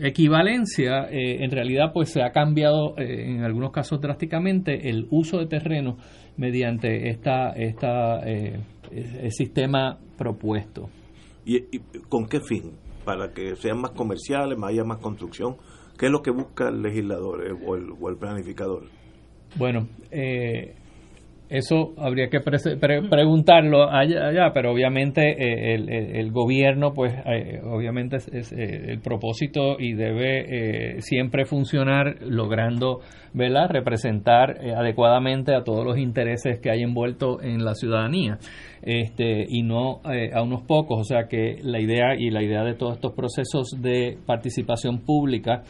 equivalencia, en realidad pues se ha cambiado en algunos casos drásticamente el uso de terreno mediante esta, esta el sistema propuesto. ¿Y, con qué fin? Para que sean más comerciales, haya más construcción. ¿Qué es lo que busca el legislador eh, o, el, o el planificador? Bueno, eh, eso habría que preguntarlo allá, pero obviamente eh, el, gobierno, pues eh, obviamente es, eh, el propósito y debe siempre funcionar logrando, ¿verdad? Representar adecuadamente a todos los intereses que hay envuelto en la ciudadanía, este y no a unos pocos. O sea que la idea y la idea de todos estos procesos de participación pública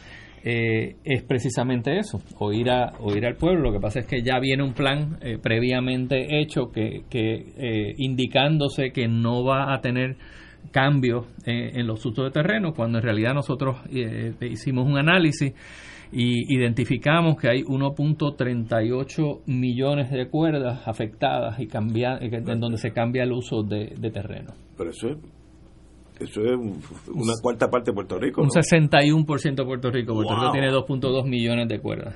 eh, es precisamente eso, oír, a, oír al pueblo. Lo que pasa es que ya viene un plan eh, previamente hecho que, que eh, indicándose que no va a tener cambios en los usos de terreno, cuando en realidad nosotros hicimos un análisis y identificamos que hay 1.38 millones de cuerdas afectadas y cambia, en donde se cambia el uso de, de terreno. Pero eso es eso es una cuarta parte de Puerto Rico. Un 61% de Puerto Rico. Puerto Rico tiene 2.2 millones de cuerdas.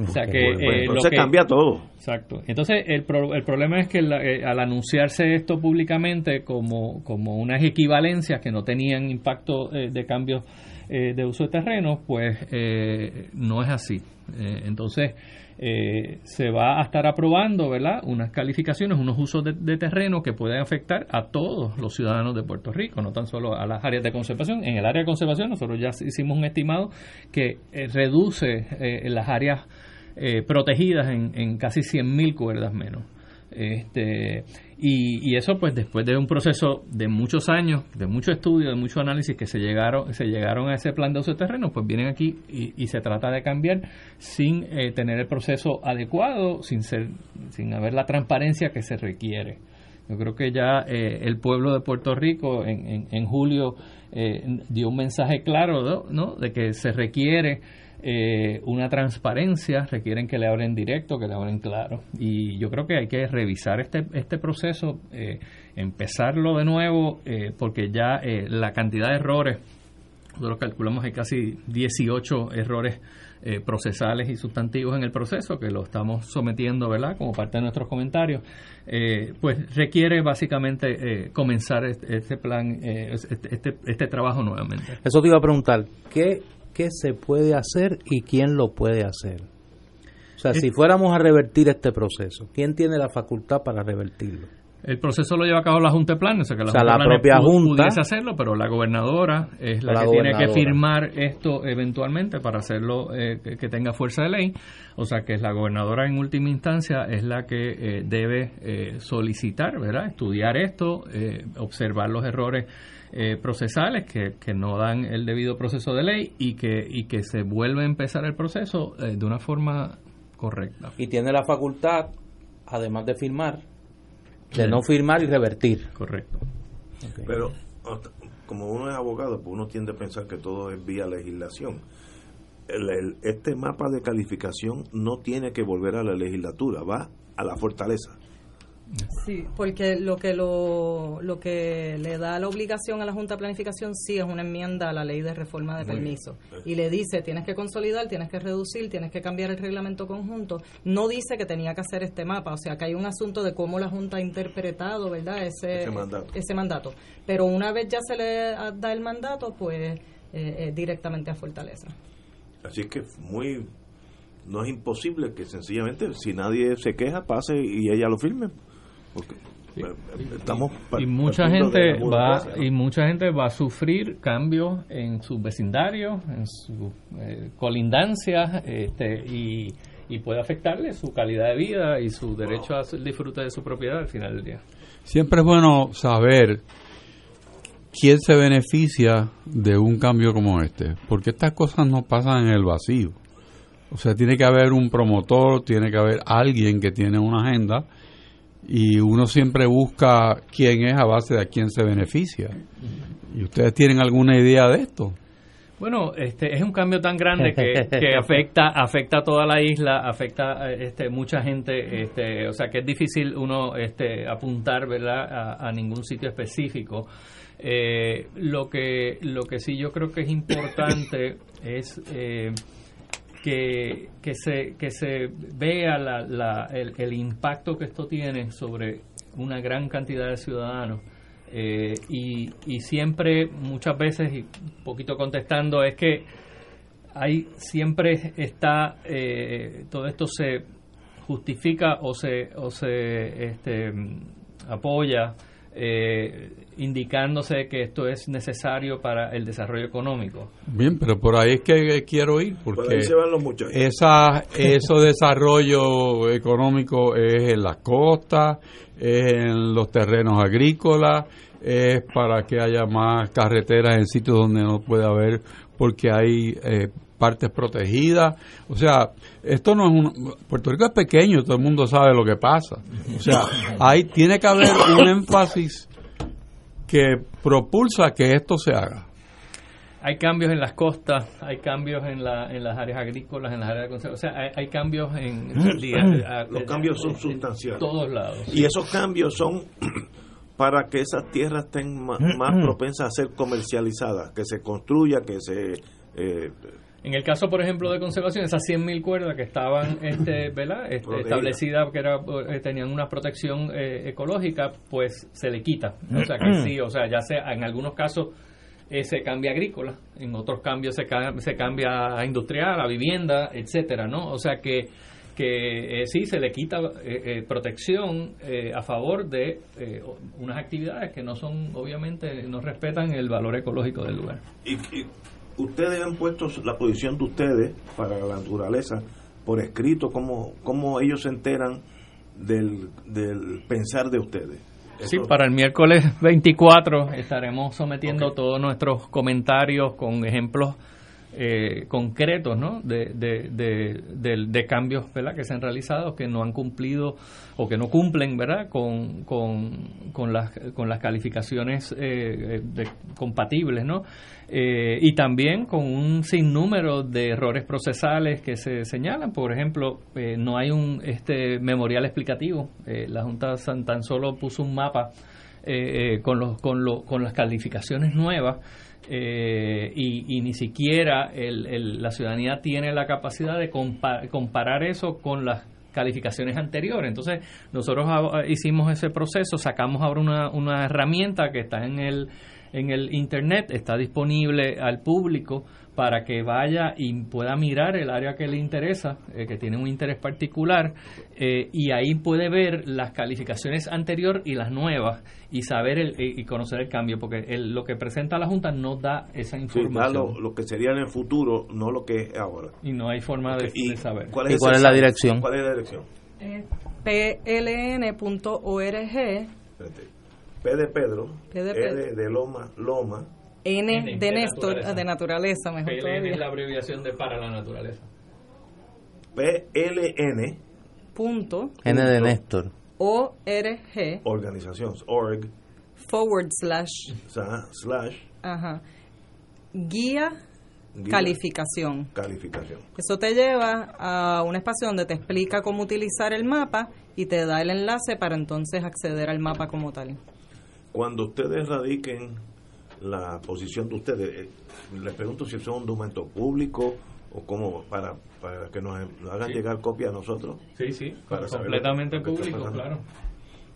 O sea que eh, entonces cambia todo. Exacto. Entonces el, el problema es que eh, al anunciarse esto públicamente como, como unas equivalencias que no tenían impacto eh, de cambio de uso de terreno, pues no es así. entonces eh, se va a estar aprobando ¿verdad? unas calificaciones, unos usos de, terreno que pueden afectar a todos los ciudadanos de Puerto Rico, no tan solo a las áreas de conservación. En el área de conservación nosotros ya hicimos un estimado que eh, reduce eh, las áreas protegidas en, en casi 100.000 cuerdas menos. Este, y, eso pues después de un proceso de muchos años, de mucho estudio, de mucho análisis que se llegaron, se llegaron a ese plan de uso de terreno, pues vienen aquí y, se trata de cambiar sin eh, tener el proceso adecuado, sin ser, sin haber la transparencia que se requiere. Yo creo que ya eh, el pueblo de Puerto Rico en, en, julio eh, dio un mensaje claro ¿no? de que se requiere eh, una transparencia, requieren que le hablen directo, que le hablen claro. Y yo creo que hay que revisar este, este proceso, empezarlo de nuevo, porque ya la cantidad de errores, nosotros calculamos hay casi 18 errores eh, procesales y sustantivos en el proceso, que lo estamos sometiendo, ¿verdad?, como parte de nuestros comentarios, eh, pues requiere básicamente eh, comenzar este, este plan, este, este, este, trabajo nuevamente. Eso te iba a preguntar, ¿qué, ¿qué se puede hacer y quién lo puede hacer? O sea, si fuéramos a revertir este proceso, ¿quién tiene la facultad para revertirlo? El proceso lo lleva a cabo la Junta de Planes, o sea que la, Junta propia Junta pudiese hacerlo, pero la gobernadora es la, que tiene que firmar esto eventualmente para hacerlo eh, que, tenga fuerza de ley. O sea que es la gobernadora en última instancia es la que eh, debe eh, solicitar, ¿verdad? Estudiar esto, observar los errores procesales que, que, no dan el debido proceso de ley y que, y que se vuelve a empezar el proceso de una forma correcta. Y tiene la facultad, además de firmar, de no firmar y revertir. Correcto. Pero como uno es abogado, pues uno tiende a pensar que todo es vía legislación. este mapa de calificación no tiene que volver a la legislatura, va a la fortaleza. Sí, porque lo que lo, lo que le da la obligación a la Junta de Planificación sí es una enmienda a la ley de reforma de permiso y le dice tienes que consolidar, tienes que reducir, tienes que cambiar el reglamento conjunto. No dice que tenía que hacer este mapa, o sea que hay un asunto de cómo la Junta ha interpretado, ¿verdad? Ese, ese mandato. Pero una vez ya se le da el mandato, pues eh, directamente a Fortaleza. Así que muy no es imposible que sencillamente si nadie se queja pase y ella lo firme estamos y mucha gente va y mucha gente va a sufrir cambios en su vecindario en su eh, colindancia este, y, puede afectarle su calidad de vida y su derecho a disfrute de su propiedad al final del día. Siempre es bueno saber quién se beneficia de un cambio como este porque estas cosas no pasan en el vacío. O sea tiene que haber un promotor tiene que haber alguien que tiene una agenda y uno siempre busca quién es a base de a quién se beneficia. ¿Y ustedes tienen alguna idea de esto? Bueno, este es un cambio tan grande que, que afecta afecta a toda la isla, afecta este mucha gente, este, o sea que es difícil uno este apuntar, ¿verdad? a, ningún sitio específico. Eh, lo que lo que sí yo creo que es importante es eh, que, que, se, que se vea la, el, impacto que esto tiene sobre una gran cantidad de ciudadanos. Eh, y, y, siempre, muchas veces, y un poquito contestando, es que hay siempre está, eh, todo esto se justifica o se, o se este, apoya eh, indicándose que esto es necesario para el desarrollo económico. Bien, pero por ahí es que quiero ir, porque esa, ese desarrollo económico es en las costas, es en los terrenos agrícolas, es para que haya más carreteras en sitios donde no puede haber, porque hay eh, partes protegidas. O sea, esto no es un... Puerto Rico es pequeño, todo el mundo sabe lo que pasa. O sea, ahí tiene que haber un énfasis que propulsa que esto se haga. Hay cambios en las costas, hay cambios en, la, en las áreas agrícolas, en las áreas de conservación. O sea, hay, cambios en... Los cambios son sustanciales. todos lados. Y esos cambios son para que esas tierras estén más, propensas a ser comercializadas, que se construya, que se... Eh, en el caso, por ejemplo, de conservación, esas 100.000 cuerdas que estaban este, ¿verdad? Este, establecidas, que era, eh, tenían una protección eh, ecológica, pues se le quita. O sea que sí, o sea, ya sea en algunos casos eh, se cambia agrícola, en otros cambios se, se cambia a industrial, a vivienda, etcétera, ¿no? O sea que que sí se le quita protección a favor de unas actividades que no son, obviamente, no respetan el valor ecológico del lugar. y ustedes han puesto la posición de ustedes para la naturaleza por escrito, cómo, cómo ellos se enteran del, del pensar de ustedes. Sí, para el miércoles 24 estaremos sometiendo todos nuestros comentarios con ejemplos eh, concretos ¿no? de, de, cambios ¿verdad? que se han realizado que no han cumplido o que no cumplen ¿verdad? Con, con, con, las, con las calificaciones eh, compatibles ¿no? Eh, y también con un sinnúmero de errores procesales que se señalan. Por ejemplo, no hay un este memorial explicativo. la Junta tan solo puso un mapa con, los, con, lo, con las calificaciones nuevas eh, y, ni siquiera la ciudadanía tiene la capacidad de comparar eso con las calificaciones anteriores. Entonces, nosotros hicimos ese proceso, sacamos ahora una, una herramienta que está en el, en el Internet, está disponible al público para que vaya y pueda mirar el área que le interesa, eh, que tiene un interés particular, eh, y ahí puede ver las calificaciones anteriores y las nuevas y saber el, y conocer el cambio, porque lo que presenta la Junta no da esa información. lo, que sería en el futuro, no lo que es ahora. Y no hay forma de, saber. ¿Cuál es, ¿Y cuál es la dirección? ¿Cuál es la dirección? pln.org. P de Pedro, P de, Pedro. de Loma, Loma, N, de, Néstor, de naturaleza, mejor PLN es la abreviación de para la naturaleza. PLN. Punto. N de Néstor. ORG. Organización, org. Forward slash. Slash. Ajá. Guía, calificación. Calificación. Eso te lleva a un espacio donde te explica cómo utilizar el mapa y te da el enlace para entonces acceder al mapa como tal. Cuando ustedes radiquen la posición de ustedes. Eh, les pregunto si son un documento público o como para, para que nos hagan llegar copia a nosotros. Sí, sí, completamente público, claro.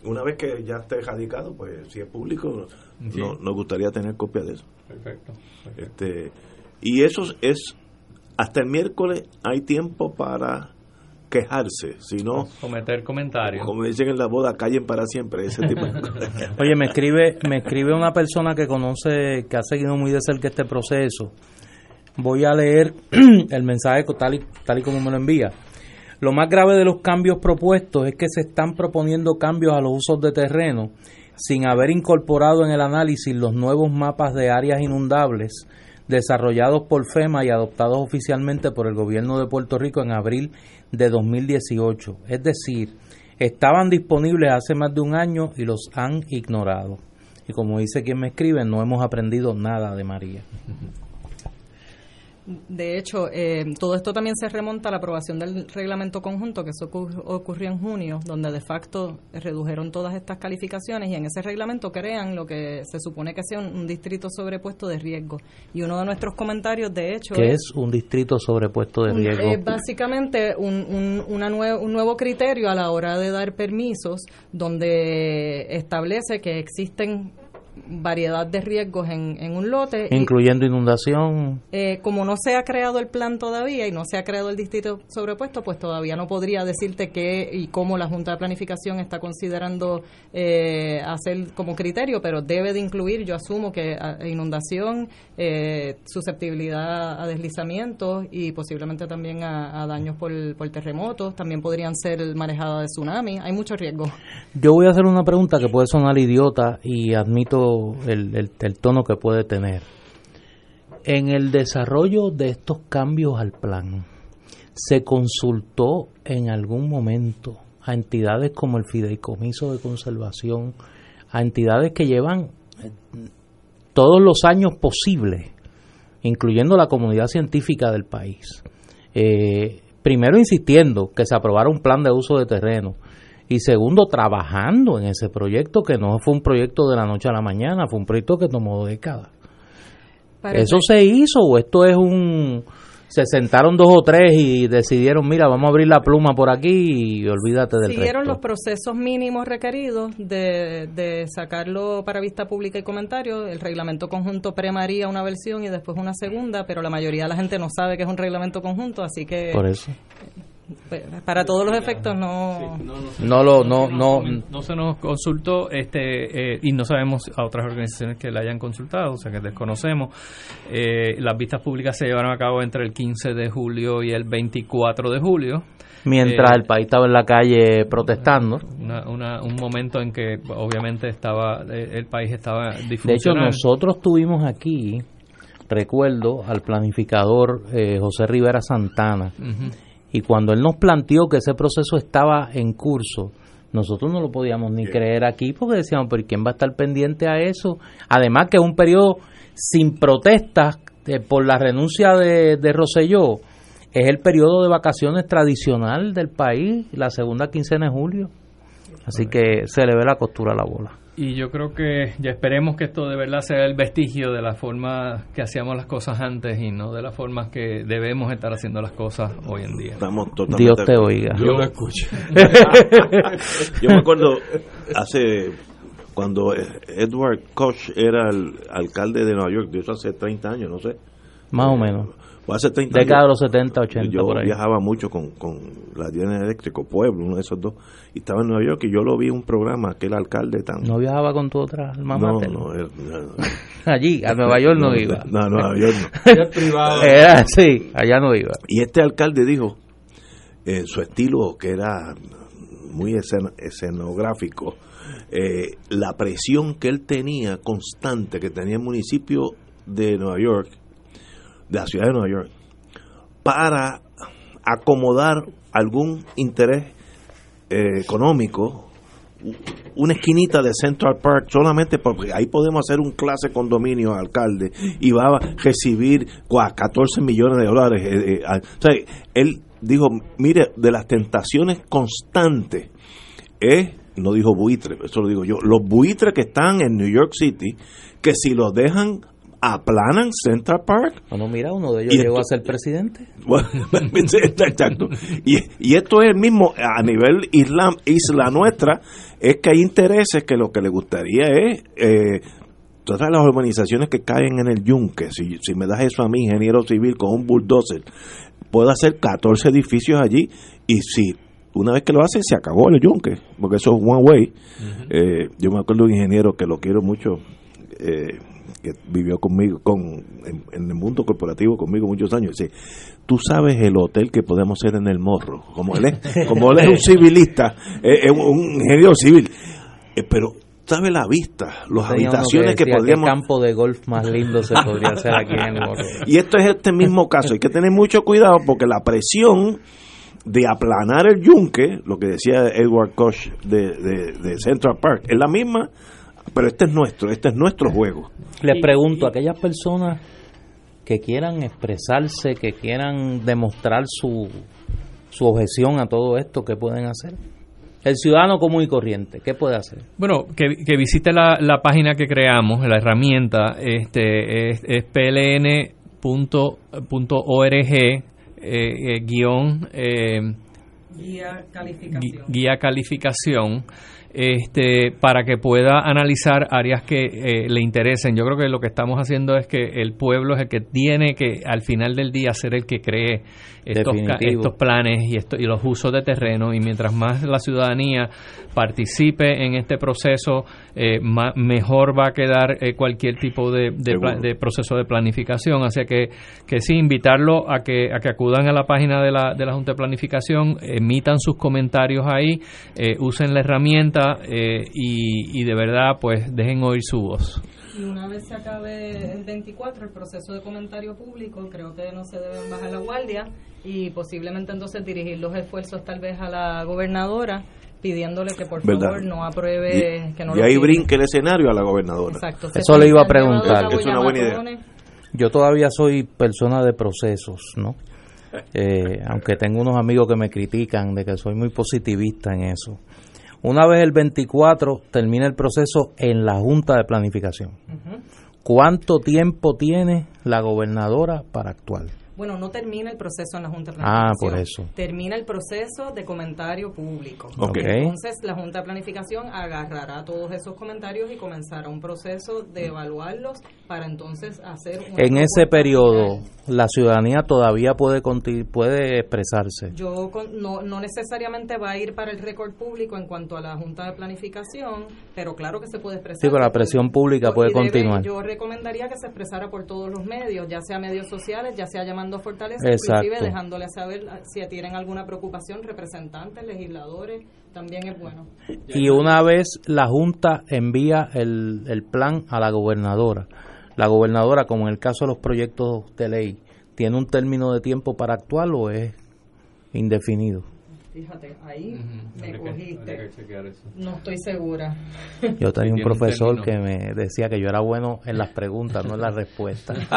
Una vez que ya esté radicado, pues si es público, nos gustaría tener copia de eso. Perfecto, Este, y eso es, hasta el miércoles hay tiempo para quejarse, sino cometer comentarios. Como dicen en la boda, callen para siempre, ese tipo Oye, me escribe, me escribe una persona que conoce, que ha seguido muy de cerca este proceso. Voy a leer el mensaje tal y, tal y como me lo envía. Lo más grave de los cambios propuestos es que se están proponiendo cambios a los usos de terreno sin haber incorporado en el análisis los nuevos mapas de áreas inundables desarrollados por FEMA y adoptados oficialmente por el gobierno de Puerto Rico en abril de 2018. Es decir, estaban disponibles hace más de un año y los han ignorado. Y como dice quien me escribe, no hemos aprendido nada de María. De hecho, eh, todo esto también se remonta a la aprobación del reglamento conjunto, que eso ocurrió en junio, donde de facto redujeron todas estas calificaciones y en ese reglamento crean lo que se supone que sea un, distrito sobrepuesto de riesgo. Y uno de nuestros comentarios, de hecho... ¿Qué es, un distrito sobrepuesto de riesgo? Es básicamente un, una un nuevo criterio a la hora de dar permisos, donde establece que existen variedad de riesgos en, en un lote. Incluyendo inundación. Eh, como no se ha creado el plan todavía y no se ha creado el distrito sobrepuesto, pues todavía no podría decirte qué y cómo la Junta de Planificación está considerando eh, hacer como criterio, pero debe de incluir, yo asumo que inundación, eh, susceptibilidad a deslizamientos y posiblemente también a, daños por, por terremotos, también podrían ser manejadas de tsunami, hay mucho riesgo. Yo voy a hacer una pregunta que puede sonar idiota y admito el, tono que puede tener. En el desarrollo de estos cambios al plan, ¿se consultó en algún momento a entidades como el Fideicomiso de Conservación, a entidades que llevan eh, todos los años posibles, incluyendo la comunidad científica del país? Eh, primero insistiendo que se aprobara un plan de uso de terreno, y segundo, trabajando en ese proyecto que no fue un proyecto de la noche a la mañana, fue un proyecto que tomó décadas. ¿Eso se hizo o esto es un... Se sentaron dos o tres y decidieron, mira, vamos a abrir la pluma por aquí y olvídate del Siguieron los procesos mínimos requeridos de, de sacarlo para vista pública y comentario. El reglamento conjunto premaría una versión y después una segunda, pero la mayoría de la gente no sabe que es un reglamento conjunto, así que... Por eso para todos los efectos no. no, lo no no. no se nos consultó este eh, y no sabemos a otras organizaciones que la hayan consultado o sea que desconocemos. Eh, las vistas públicas se llevaron a cabo entre el 15 de julio y el 24 de julio. Mientras eh, el país estaba en la calle protestando. Un momento en que obviamente estaba el país estaba de hecho nosotros tuvimos aquí recuerdo al planificador eh, José Rivera Santana. Y cuando él nos planteó que ese proceso estaba en curso, nosotros no lo podíamos ni creer aquí porque decíamos, pero ¿quién va a estar pendiente a eso? Además que es un periodo sin protestas eh, por la renuncia de, de Rosselló, es el periodo de vacaciones tradicional del país, la segunda quincena de julio. Así que se le ve la costura a la bola. Y yo creo que ya esperemos que esto de verdad sea el vestigio de la forma que hacíamos las cosas antes y no de las formas que debemos estar haciendo las cosas hoy en día. Estamos totalmente Dios te oiga. Yo lo escucho. yo me acuerdo hace cuando Edward Koch era el alcalde de Nueva York, de eso hace 30 años, no sé. Más o menos. O hace 30 Década de los 70, 80, Yo por ahí. viajaba mucho con, con la General Eléctrico Pueblo, uno de esos dos, y estaba en Nueva York y yo lo vi en un programa, aquel alcalde tan... ¿No viajaba con tu otra alma no, no, era- no. Allí, a Nueva York no, No, iba. no, a Nueva York no. Era privado. Era, sí, allá no iba. Y este alcalde dijo, en su estilo que era muy escen- escenográfico, eh, la presión que él tenía constante, que tenía el municipio de Nueva York, de la ciudad de Nueva York, para acomodar algún interés eh, económico, una esquinita de Central Park solamente porque ahí podemos hacer un clase condominio alcalde y va a recibir cua- 14 millones de dólares. eh, eh, él dijo, mire, de las tentaciones constantes es, no dijo buitre, eso lo digo yo, los buitres que están en New York City, que si los dejan aplanan Central Park. Bueno, mira, uno de ellos Y llegó a ser presidente. Bueno, exacto. Y, y esto es el mismo a nivel isla, isla nuestra, es que hay intereses que lo que le gustaría es eh, todas las urbanizaciones que caen en el yunque. Si, si me das eso a mí, ingeniero civil, con un bulldozer, puedo hacer 14 edificios allí y si una vez que lo hace se acabó el yunque, porque eso es one way. Eh, yo me acuerdo de un ingeniero que lo quiero mucho. eh, que vivió conmigo con en, en el mundo corporativo conmigo muchos años. Dice tú sabes el hotel que podemos hacer en el morro como él es como él es un civilista eh, es un, ingeniero civil. Eh, pero sabe la vista las Tenía habitaciones que, decía podríamos ¿Qué campo de golf más lindo se podría hacer aquí en el Morro? y esto es este mismo caso. Hay que tener mucho cuidado porque la presión de aplanar el yunque lo que decía Edward Koch de, de, de Central Park es la misma pero este es nuestro este es nuestro juego Les pregunto, a aquellas personas que quieran expresarse, que quieran demostrar su, su objeción a todo esto, ¿qué pueden hacer? El ciudadano común y corriente, ¿qué puede hacer? Bueno, que, que visite la, la página que creamos, la herramienta, este es, es pln.org eh, eh, guion eh, Guía calificación. guía calificación este para que pueda analizar áreas que eh, le interesen. Yo creo que lo que estamos haciendo es que el pueblo es el que tiene que al final del día ser el que cree estos, estos planes y, esto, y los usos de terreno y mientras más la ciudadanía participe en este proceso, eh, ma- mejor va a quedar eh, cualquier tipo de, de proceso de planificación. Así que, que sí, invitarlo a que, a que acudan a la página de la, de la Junta de Planificación, emitan sus comentarios ahí, eh, usen la herramienta eh, y, y de verdad pues dejen oír su voz. Y una vez se acabe el 24, el proceso de comentario público, creo que no se deben bajar la guardia y posiblemente entonces dirigir los esfuerzos tal vez a la gobernadora pidiéndole que por ¿Verdad? favor no apruebe, y, que no y lo ahí brinque el escenario a la gobernadora Exacto. Eso le iba a preguntar. Es una buena idea. Yo todavía soy persona de procesos, ¿no? Eh, aunque tengo unos amigos que me critican de que soy muy positivista en eso. Una vez el 24 termina el proceso en la Junta de Planificación. ¿Cuánto tiempo tiene la gobernadora para actuar? Bueno, no termina el proceso en la Junta de Ah, Planificación. por eso. Termina el proceso de comentario público. Ok. Entonces, la Junta de Planificación agarrará todos esos comentarios y comenzará un proceso de evaluarlos para entonces hacer una En ese periodo, la ciudadanía todavía puede puede expresarse. Yo con- no, no necesariamente va a ir para el récord público en cuanto a la Junta de Planificación, pero claro que se puede expresar. Sí, pero la presión pública puede debe- continuar. Yo recomendaría que se expresara por todos los medios, ya sea medios sociales, ya sea llamando a Fortaleza, Exacto. inclusive dejándole saber ah, si tienen alguna preocupación, representantes, legisladores, también es bueno. Y una vez la Junta envía el, el plan a la gobernadora, la gobernadora, como en el caso de los proyectos de ley, tiene un término de tiempo para actuar o es indefinido? Fíjate, ahí me cogiste. no estoy segura. Yo tenía un profesor que me decía que yo era bueno en las preguntas, no en las respuestas.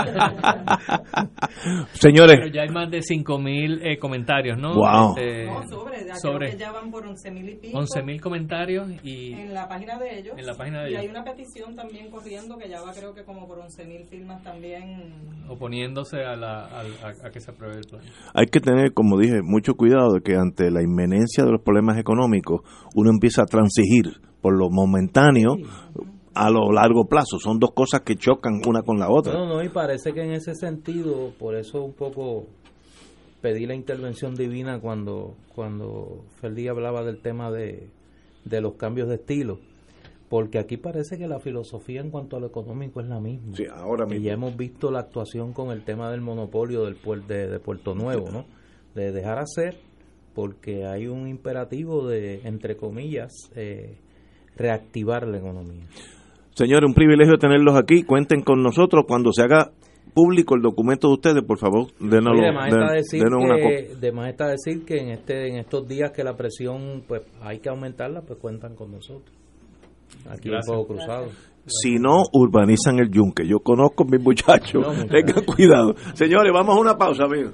Señores. Pero ya hay más de 5.000 eh, comentarios, ¿no? Wow. Este, No, sobre, ya sobre creo que ya van por 11.000 y pico. 11.000 comentarios y En la página de ellos. En la página de y ellos. hay una petición también corriendo que ya va creo que como por 11.000 firmas también. oponiéndose a, la, al- a- a que se apruebe el plan. Hay que tener, como dije, mucho cuidado de que ante la inmenencia de los problemas económicos uno empieza a transigir por lo momentáneo a lo largo plazo. Son dos cosas que chocan una con la otra. No, no, y parece que en ese sentido, por eso un poco pedí la intervención divina cuando, cuando Ferdi hablaba del tema de, de los cambios de estilo, porque aquí parece que la filosofía en cuanto a lo económico es la misma. Sí, ahora Y mismo. ya hemos visto la actuación con el tema del monopolio del puer- de, de Puerto Nuevo, ¿no? De dejar hacer, porque hay un imperativo de, entre comillas, eh, reactivar la economía. Señores, un privilegio tenerlos aquí. Cuenten con nosotros cuando se haga público el documento de ustedes, por favor, denos, de más está decir denos una copia. que, de más está decir que en este en estos días que la presión pues hay que aumentarla, pues cuentan con nosotros. Aquí Gracias. en Fuego Cruzado. Si no, urbanizan el yunque. Yo conozco a mis muchachos. No, muchachos. Tengan cuidado. Señores, vamos a una pausa, amigos.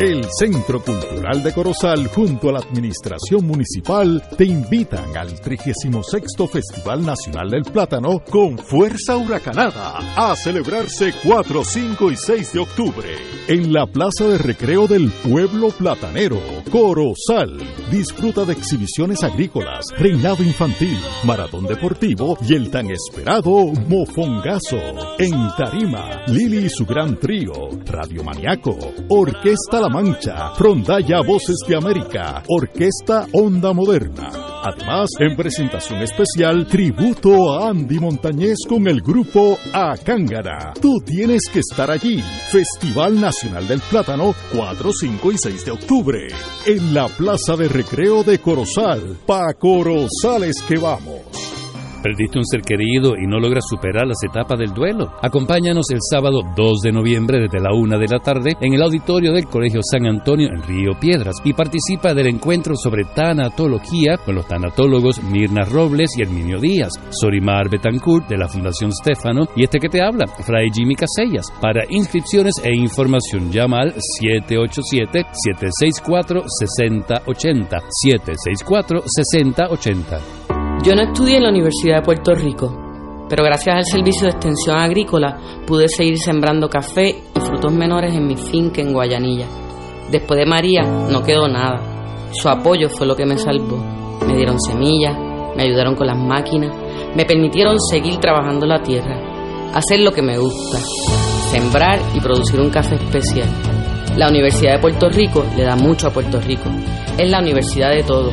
El Centro Cultural de Corozal junto a la Administración Municipal te invitan al 36 Festival Nacional del Plátano con Fuerza Huracanada a celebrarse 4, 5 y 6 de octubre en la Plaza de Recreo del Pueblo Platanero, Corozal. Disfruta de exhibiciones agrícolas, reinado infantil, maratón deportivo y el tan esperado Mofongazo. En Tarima, Lili y su gran trío, Radio Maniaco, Orquesta La Mancha, Rondalla Voces de América, Orquesta Onda Moderna. Además, en presentación especial, tributo a Andy Montañez con el grupo Acángara. Tú tienes que estar allí. Festival Nacional del Plátano, 4, 5 y 6 de octubre. En la Plaza de Recreo de Corozal. Pa' Corozales que vamos. ¿Perdiste un ser querido y no logras superar las etapas del duelo? Acompáñanos el sábado 2 de noviembre desde la 1 de la tarde en el auditorio del Colegio San Antonio en Río Piedras y participa del encuentro sobre tanatología con los tanatólogos Mirna Robles y Herminio Díaz, Sorimar Betancourt de la Fundación Stefano y este que te habla, Fray Jimmy Casellas. Para inscripciones e información llama al 787-764-6080. 764-6080. Yo no estudié en la Universidad de Puerto Rico, pero gracias al Servicio de Extensión Agrícola pude seguir sembrando café y frutos menores en mi finca en Guayanilla. Después de María no quedó nada. Su apoyo fue lo que me salvó. Me dieron semillas, me ayudaron con las máquinas, me permitieron seguir trabajando la tierra, hacer lo que me gusta, sembrar y producir un café especial. La Universidad de Puerto Rico le da mucho a Puerto Rico. Es la universidad de todo.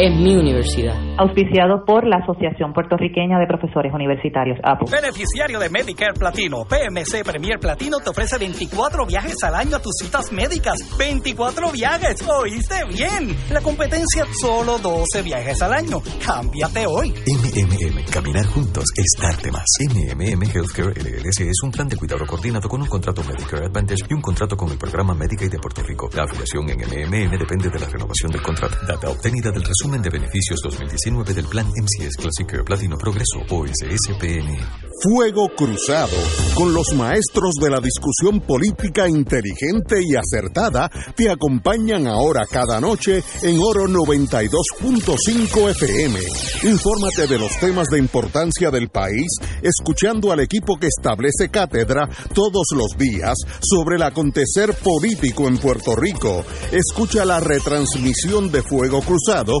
Es mi universidad. auspiciado por la Asociación Puertorriqueña de Profesores Universitarios, APU. Beneficiario de Medicare Platino, PMC Premier Platino te ofrece 24 viajes al año a tus citas médicas. 24 viajes, ¿oíste bien? La competencia solo 12 viajes al año. Cámbiate hoy. MMM, caminar juntos es darte más. MMM Healthcare LLC es un plan de cuidado coordinado con un contrato Medicare Advantage y un contrato con el programa Medicaid de Puerto Rico. La afiliación en MMM depende de la renovación del contrato. Data obtenida del resumen de beneficios 2019 del plan MCS Classic Platino Progreso o SSPN. Fuego Cruzado, con los maestros de la discusión política inteligente y acertada, te acompañan ahora cada noche en Oro 92.5 FM. Infórmate de los temas de importancia del país, escuchando al equipo que establece cátedra todos los días sobre el acontecer político en Puerto Rico. Escucha la retransmisión de Fuego Cruzado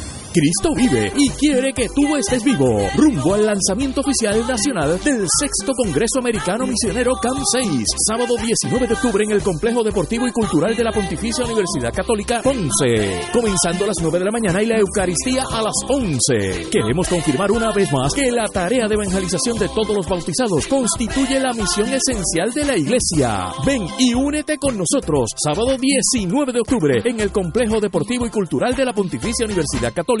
Cristo vive y quiere que tú estés vivo. Rumbo al lanzamiento oficial nacional del sexto Congreso Americano Misionero CAM 6, sábado 19 de octubre en el Complejo Deportivo y Cultural de la Pontificia Universidad Católica Ponce. Comenzando a las 9 de la mañana y la Eucaristía a las 11. Queremos confirmar una vez más que la tarea de evangelización de todos los bautizados constituye la misión esencial de la Iglesia. Ven y únete con nosotros sábado 19 de octubre en el Complejo Deportivo y Cultural de la Pontificia Universidad Católica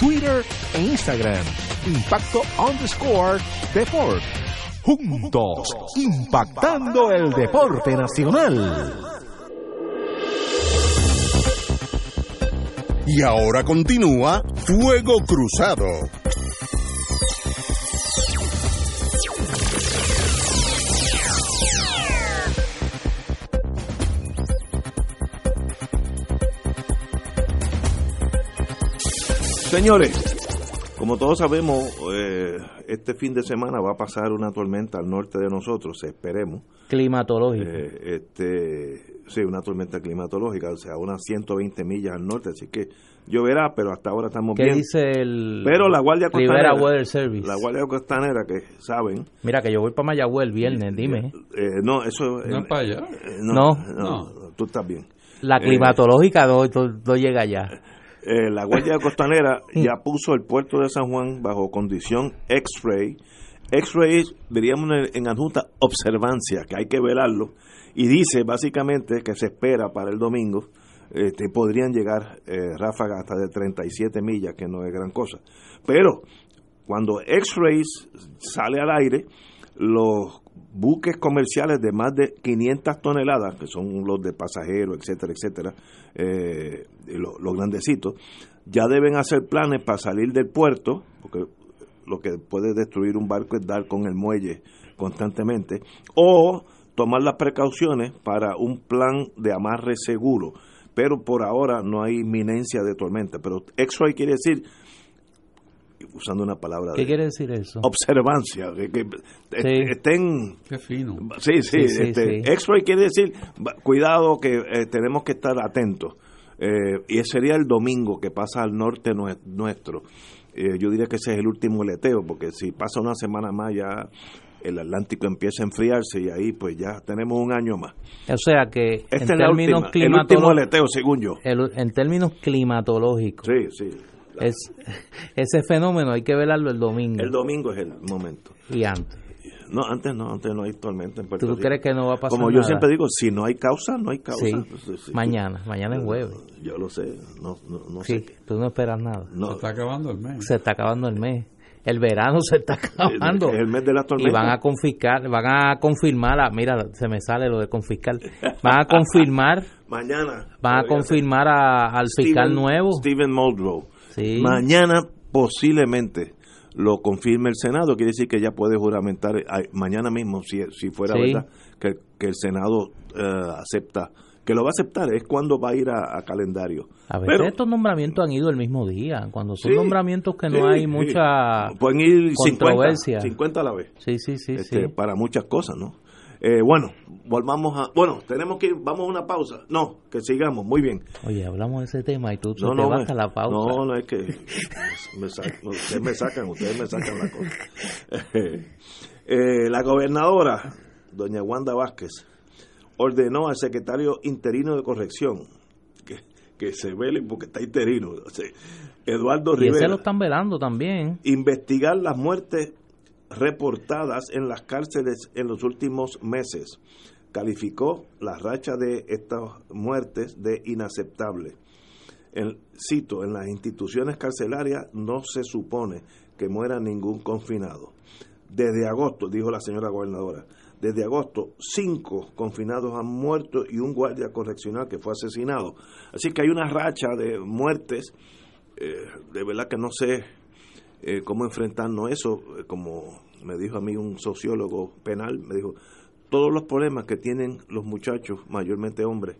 Twitter e Instagram, Impacto underscore Deport. Juntos, impactando el deporte nacional. Y ahora continúa Fuego Cruzado. Señores, como todos sabemos, eh, este fin de semana va a pasar una tormenta al norte de nosotros, esperemos. Climatológica. Eh, este, sí, una tormenta climatológica, o sea, unas 120 millas al norte, así que lloverá, pero hasta ahora estamos ¿Qué bien. dice el Pero la Guardia Rivera Costanera, Weather Service? la Guardia Costanera, que saben, Mira que yo voy para Mayagüez el viernes, dime. eh, no, eso... No eh, es para allá. eh, No. no, tú estás bien. La Eh, climatológica no, no- no llega allá. Eh, la Guardia Costanera ya puso el puerto de San Juan bajo condición X-ray. X-ray, diríamos en, en adjunta, observancia, que hay que velarlo. Y dice básicamente que se espera para el domingo, este, podrían llegar eh, ráfagas hasta de 37 millas, que no es gran cosa. Pero cuando X-Rays sale al aire, los buques comerciales de más de 500 toneladas, que son los de pasajeros, etcétera, etcétera, eh, los, grandecitos, ya deben hacer planes para salir del puerto, porque lo que puede destruir un barco es dar con el muelle constantemente, o tomar las precauciones para un plan de amarre seguro. Pero por ahora no hay inminencia de tormenta. Pero X-ray quiere decir usando una palabra ¿Qué de quiere decir eso? observancia, que, que est- estén... Qué fino. Sí, sí, Sí, sí, este, sí. X-ray quiere decir, cuidado que eh, tenemos que estar atentos. Eh, y ese sería el domingo que pasa al norte nue- nuestro. Eh, yo diría que ese es el último leteo, porque si pasa una semana más ya el Atlántico empieza a enfriarse y ahí pues ya tenemos un año más. O sea que Esta en términos el último climatológicos, aleteo, según yo. en términos climatológicos, Sí, sí. Es, ese fenómeno hay que velarlo el domingo El domingo es el momento. y antes. No, antes no, antes no hay tormenta en Puerto ¿Tú Rico. crees que no va a pasar Como yo nada? siempre digo, si no hay causa, no hay causa. Sí, Sí, sí. mañana, mañana es jueves. Yo lo sé, no, no, no Sí, sé. tú no esperas nada. No. Se está acabando el mes. Se está acabando el mes. El verano se está acabando. Es el mes de la tormenta. Y van a confiscar, van a confirmar, a- mira, se me sale lo de confiscar. Van a confirmar, Mañana. van a confirmar a- al fiscal nuevo. Steven Muldrow. Sí. Mañana posiblemente lo confirme el Senado, quiere decir que ya puede juramentar mañana mismo, si, si fuera Sí. verdad, que, que el Senado eh, acepta, que lo va a aceptar, es cuando va a ir a, a calendario. A veces Pero- estos nombramientos han ido el mismo día, cuando son Sí, nombramientos que no sí, hay mucha Pueden ir 50, controversia. 50 a la vez. Sí, sí, sí, este, sí. para muchas cosas, ¿no? Eh, bueno, volvamos a... Bueno, tenemos que ir, vamos a una pausa. No, que sigamos, muy bien. Oye, hablamos de ese tema y tú, tú No, te no, vas me- a la pausa. No, no es que me ustedes me sacan, ustedes me sacan la cosa. Eh, la gobernadora, doña Wanda Vázquez, ordenó al secretario interino de corrección que, que se vele porque está interino, Eduardo Y ese Rivera, lo están velando también. investigar las muertes reportadas en las cárceles en los últimos meses. Calificó la racha de estas muertes de inaceptable. En- cito, en las instituciones carcelarias no se supone que muera ningún confinado. Desde agosto, dijo la señora gobernadora, desde agosto cinco confinados han muerto y un guardia correccional que fue asesinado. Así que hay una racha de muertes, eh, de verdad que no sé eh, cómo enfrentarnos eso, eh, como me dijo a mí un sociólogo penal, me dijo, todos los problemas que tienen los muchachos, mayormente hombres,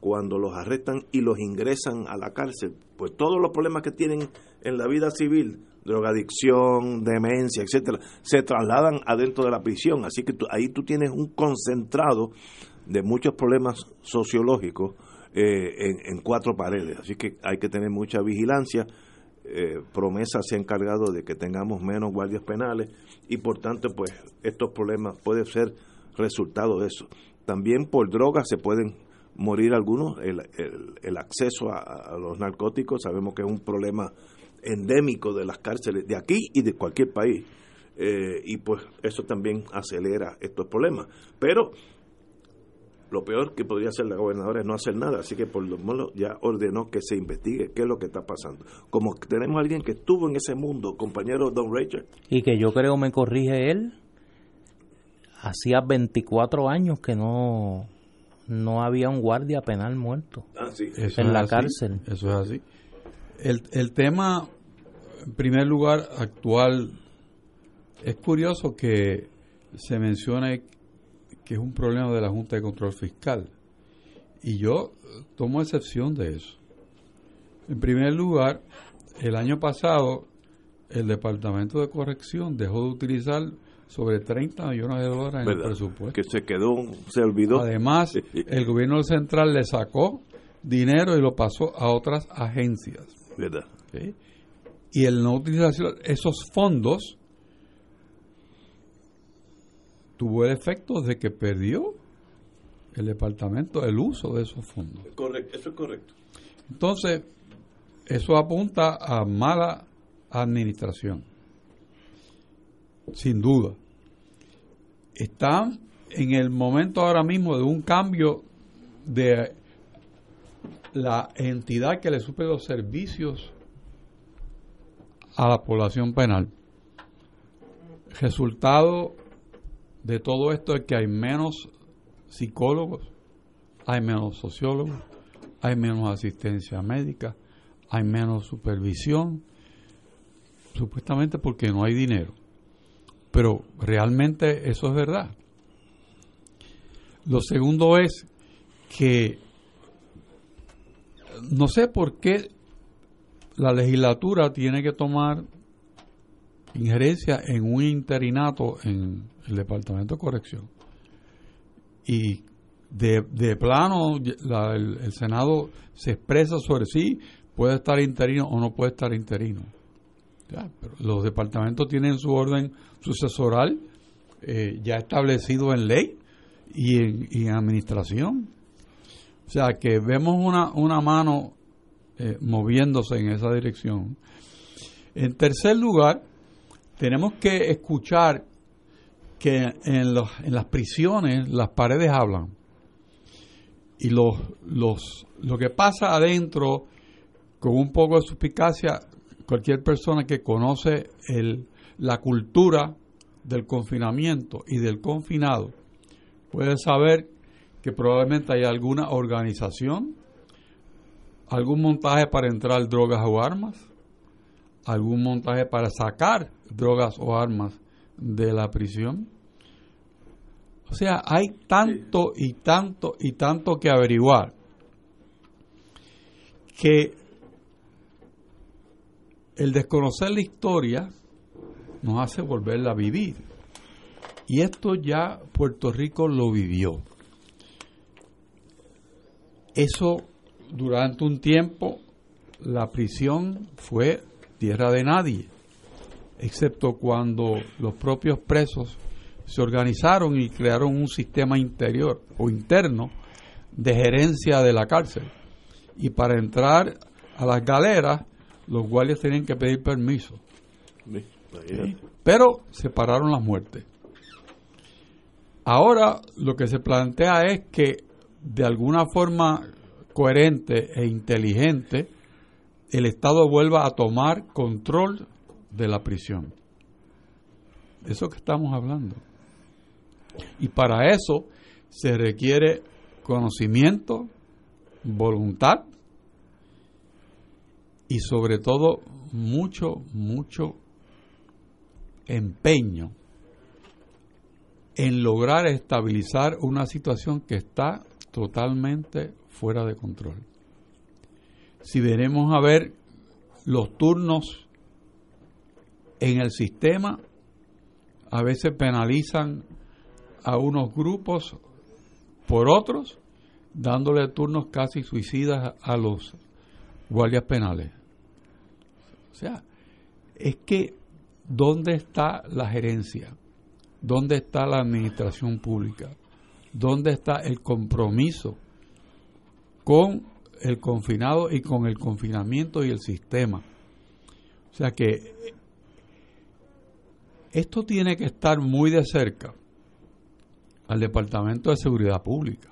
cuando los arrestan y los ingresan a la cárcel, pues todos los problemas que tienen en la vida civil, drogadicción, demencia, etcétera, se trasladan adentro de la prisión. Así que tú- ahí tú tienes un concentrado de muchos problemas sociológicos eh, en, en cuatro paredes. Así que hay que tener mucha vigilancia. Eh, promesa se ha encargado de que tengamos menos guardias penales y por tanto pues estos problemas pueden ser resultado de eso. También por drogas se pueden morir algunos, el, el- acceso a, a los narcóticos sabemos que es un problema endémico de las cárceles de aquí y de cualquier país Eh, y pues eso también acelera estos problemas. Pero lo peor que podría hacer la gobernadora es no hacer nada, así que por lo menos ya ordenó que se investigue qué es lo que está pasando. Como tenemos a alguien que estuvo en ese mundo, compañero Don Rachel, Y que yo creo me corrige él. Hacía 24 años que no, no había un guardia penal muerto Ah, sí. Eso en es la así, cárcel. Eso es así. El, el tema, en primer lugar, actual, es curioso que se mencione que es un problema de la Junta de Control Fiscal. Y yo eh, tomo excepción de eso. En primer lugar, el año pasado, el Departamento de Corrección dejó de utilizar sobre 30 millones de dólares en el presupuesto. que se quedó, se olvidó. Además, el gobierno central le sacó dinero y lo pasó a otras agencias. ¿verdad? Y el no utilización esos fondos tuvo el efecto de que perdió el departamento el uso de esos fondos. Correcto, eso es correcto. Entonces, eso apunta a mala administración. Sin duda. Están en el momento ahora mismo de un cambio de la entidad que le suple los servicios a la población penal. Resultado de todo esto es que hay menos psicólogos, hay menos sociólogos, hay menos asistencia médica, hay menos supervisión, supuestamente porque no hay dinero. Pero realmente eso es verdad. Lo segundo es que no sé por qué la legislatura tiene que tomar injerencia en un interinato en el Departamento de Corrección. Y de, de plano la- el, Senado se expresa sobre si puede estar interino o no puede estar interino. Los departamentos tienen su orden sucesoral eh, ya establecido en ley y en, y en administración. O sea que vemos una, una mano eh, moviéndose en esa dirección. En tercer lugar, tenemos que escuchar que en, los, en las prisiones las paredes hablan. Y los, los, lo que pasa adentro, con un poco de suspicacia, cualquier persona que conoce el, la cultura del confinamiento y del confinado puede saber que probablemente hay alguna organización, algún montaje para entrar drogas o armas, algún montaje para sacar drogas o armas de la prisión. O sea, hay tanto y tanto y tanto que averiguar que el desconocer la historia nos hace volverla a vivir. Y esto ya Puerto Rico lo vivió. Eso durante un tiempo la prisión fue tierra de nadie, excepto cuando los propios presos se organizaron y crearon un sistema interior o interno de gerencia de la cárcel. Y para entrar a las galeras, los guardias tenían que pedir permiso. ¿Sí? Pero separaron las muertes. Ahora lo que se plantea es que de alguna forma coherente e inteligente el Estado vuelva a tomar control de la prisión. De eso que estamos hablando. Y para eso se requiere conocimiento, voluntad y sobre todo mucho, mucho empeño en lograr estabilizar una situación que está totalmente fuera de control. Si veremos a ver los turnos en el sistema, a veces penalizan a unos grupos por otros, dándole turnos casi suicidas a los guardias penales. O sea, es que ¿dónde está la gerencia? ¿Dónde está la administración pública? ¿Dónde está el compromiso con el confinado y con el confinamiento y el sistema? O sea que esto tiene que estar muy de cerca al Departamento de Seguridad Pública.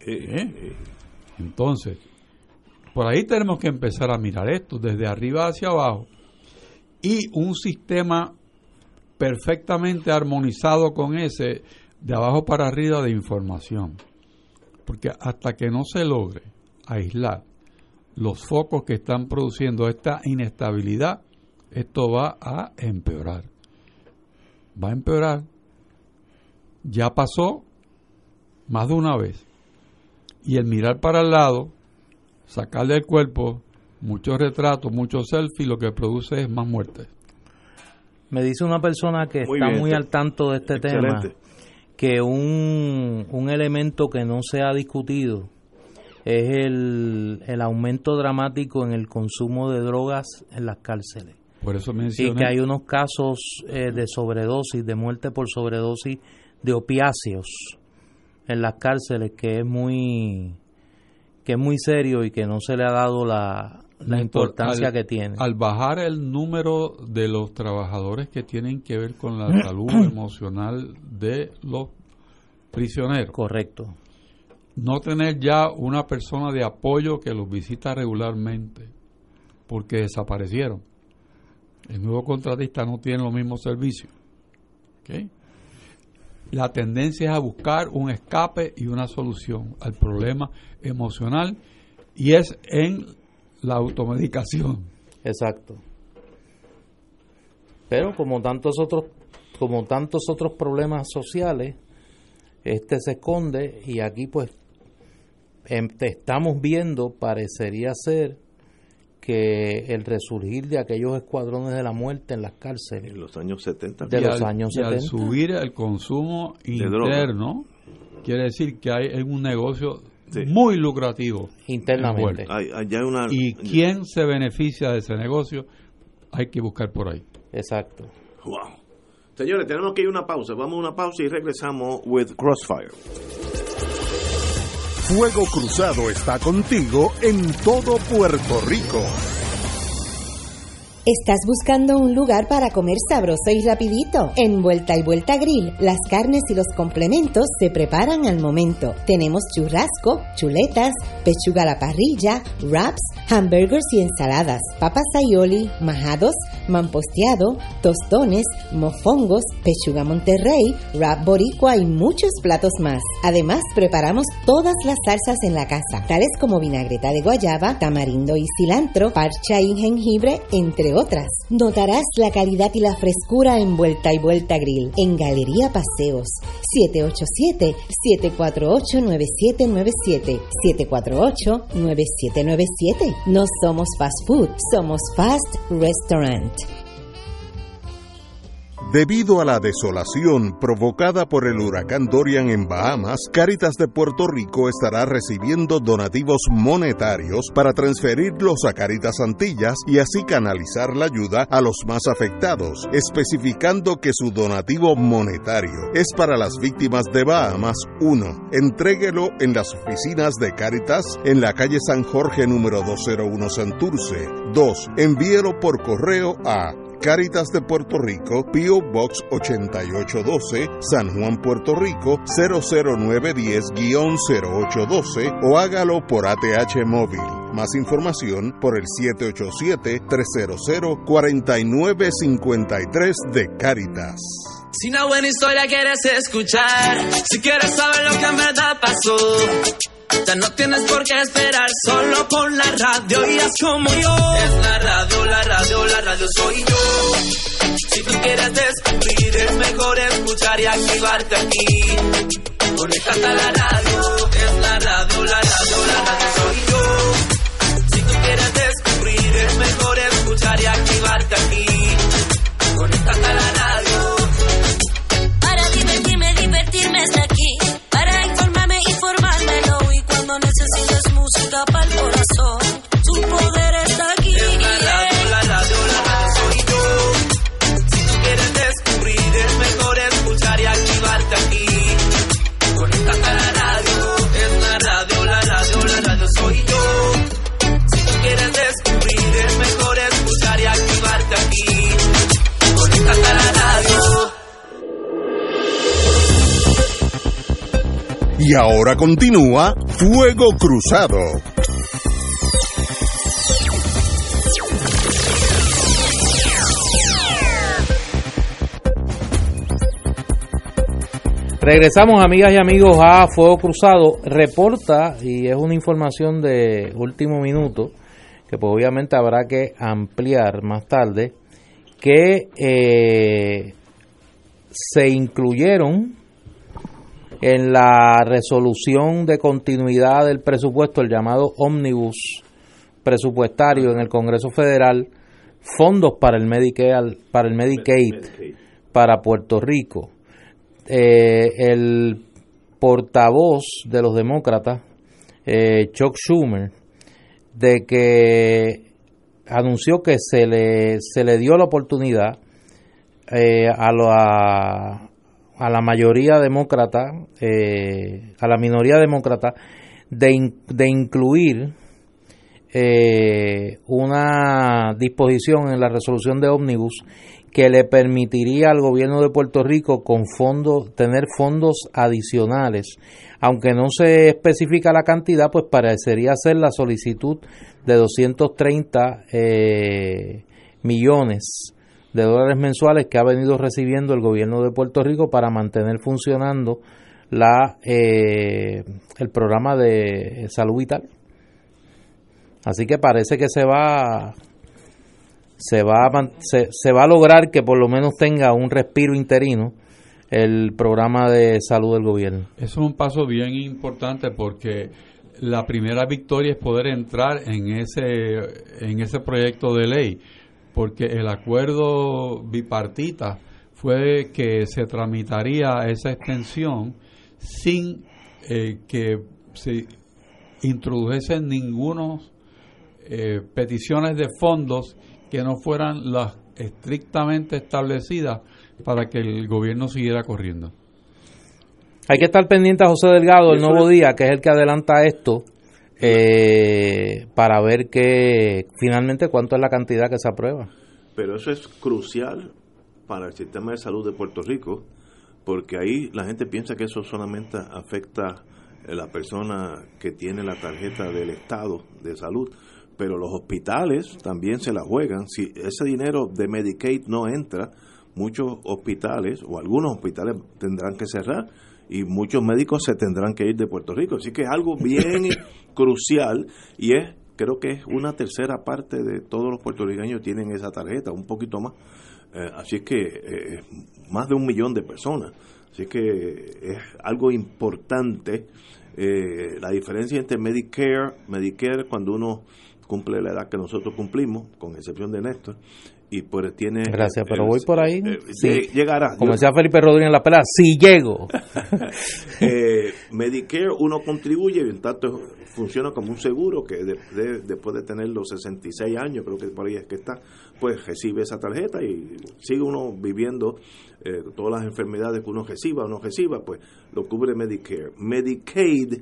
¿Eh? Entonces, por ahí tenemos que empezar a mirar esto, desde arriba hacia abajo, y un sistema perfectamente armonizado con ese, de abajo para arriba de información. Porque hasta que no se logre aislar los focos que están produciendo esta inestabilidad, esto va a empeorar. Va a empeorar. Ya pasó más de una vez. Y el mirar para el lado, sacarle el cuerpo, muchos retratos, muchos selfies, lo que produce es más muertes. Me dice una persona que está muy al tanto de este tema que un, un elemento que no se ha discutido es el, el aumento dramático en el consumo de drogas en las cárceles. Por eso Y que hay unos casos eh, de sobredosis, de muerte por sobredosis de opiáceos en las cárceles que es muy que es muy serio y que no se le ha dado la, la importancia al, que tiene. Al bajar el número de los trabajadores que tienen que ver con la salud emocional de los prisioneros. Correcto. No tener ya una persona de apoyo que los visita regularmente porque desaparecieron. El nuevo contratista no tiene los mismos servicios. ¿Okay? La tendencia es a buscar un escape y una solución al problema emocional y es en la automedicación. Exacto. Pero como tantos otros como tantos otros problemas sociales, este se esconde y aquí pues em, estamos viendo parecería ser que el resurgir de aquellos escuadrones de la muerte en las cárceles en los años 70 de los años y 70 al subir el consumo interno quiere decir que hay un negocio Sí. muy lucrativo internamente. Hay, hay una, y quién se beneficia de ese negocio hay que buscar por ahí. Exacto. Wow. Señores, tenemos que ir a una pausa. Vamos a una pausa y regresamos with Crossfire. Fuego Cruzado está contigo en todo Puerto Rico. ¿Estás buscando un lugar para comer sabroso y rapidito? En Vuelta y Vuelta Grill, las carnes y los complementos se preparan al momento. Tenemos churrasco, chuletas, pechuga a la parrilla, wraps, hamburgers y ensaladas, papas aioli, majados, mamposteado, tostones, mofongos, pechuga monterrey, wrap boricua y muchos platos más. Además, preparamos todas las salsas en la casa, tales como vinagreta de guayaba, tamarindo y cilantro, parcha y jengibre, entre otras. Notarás la calidad y la frescura en Vuelta y Vuelta Grill en Galería Paseos 787-748-9797 748-9797 No somos fast food, somos fast restaurant. Debido a la desolación provocada por el huracán Dorian en Bahamas, Caritas de Puerto Rico estará recibiendo donativos monetarios para transferirlos a Caritas Antillas y así canalizar la ayuda a los más afectados, especificando que su donativo monetario es para las víctimas de Bahamas 1. Entréguelo en las oficinas de Caritas en la calle San Jorge número 201 Santurce. 2. Envíelo por correo a Caritas de Puerto Rico, P.O. Box 8812, San Juan, Puerto Rico 00910-0812 o hágalo por ATH móvil. Más información por el 787-300-4953 de Caritas. Si una buena historia quieres escuchar, si quieres saber lo que en verdad pasó. Ya no tienes por qué esperar, solo pon la radio y haz como yo. Es la radio, la radio, la radio soy yo. Si tú quieres descubrir, es mejor escuchar y activarte aquí. Conéctate a la radio, es la radio, la radio, la radio soy yo. Si tú quieres descubrir, es mejor escuchar y activarte aquí. Conéctate a la radio. gusta. Y ahora continúa Fuego Cruzado. Regresamos, amigas y amigos, a Fuego Cruzado. Reporta, y es una información de último minuto, que pues obviamente habrá que ampliar más tarde, que eh, se incluyeron en la resolución de continuidad del presupuesto, el llamado ómnibus presupuestario en el Congreso Federal, fondos para el Medicaid, para Puerto Rico. Eh, el portavoz de los demócratas, eh, Chuck Schumer, de que anunció que se le, se le dio la oportunidad eh, a, la, a la mayoría demócrata, eh, a la minoría demócrata, de, de incluir eh, una disposición en la resolución de ómnibus que le permitiría al gobierno de Puerto Rico con fondos tener fondos adicionales. Aunque no se especifica la cantidad pues parecería ser la solicitud de 230 eh, millones de dólares mensuales que ha venido recibiendo el gobierno de Puerto Rico para mantener funcionando la eh, el programa de salud vital así que parece que se va se va a, se, se va a lograr que por lo menos tenga un respiro interino el programa de salud del gobierno. Eso es un paso bien importante porque la primera victoria es poder entrar en ese, en ese proyecto de ley, porque el acuerdo bipartita fue que se tramitaría esa extensión sin eh, que se introdujesen ningunos eh, peticiones de fondos que no fueran las estrictamente establecidas para que el gobierno siguiera corriendo. Hay que estar pendiente a José Delgado, el nuevo es- día, que es el que adelanta esto, eh, para ver que finalmente cuánto es la cantidad que se aprueba. Pero eso es crucial para el sistema de salud de Puerto Rico, porque ahí la gente piensa que eso solamente afecta a la persona que tiene la tarjeta del Estado de salud, pero los hospitales también se la juegan. Si ese dinero de Medicaid no entra, muchos hospitales o algunos hospitales tendrán que cerrar y muchos médicos se tendrán que ir de Puerto Rico. Así que es algo bien crucial y es creo que es una tercera parte de todos los puertorriqueños tienen esa tarjeta, un poquito más. Eh, así es que eh, más de un millón de personas. Así que es algo importante. eh, la diferencia entre Medicare, Medicare cuando uno cumple la edad que nosotros cumplimos, con excepción de Néstor, y pues tiene Gracias, pero el- voy por ahí. eh, Sí. lleg- llegará Como decía Felipe Rodríguez en la pelea, si llego. eh, Medicare uno contribuye y en tanto funciona como un seguro que de- de- después de tener los 66 años, creo que por ahí es que está, pues recibe esa tarjeta y sigue uno viviendo eh, todas las enfermedades que uno reciba o no reciba, pues lo cubre Medicare. Medicaid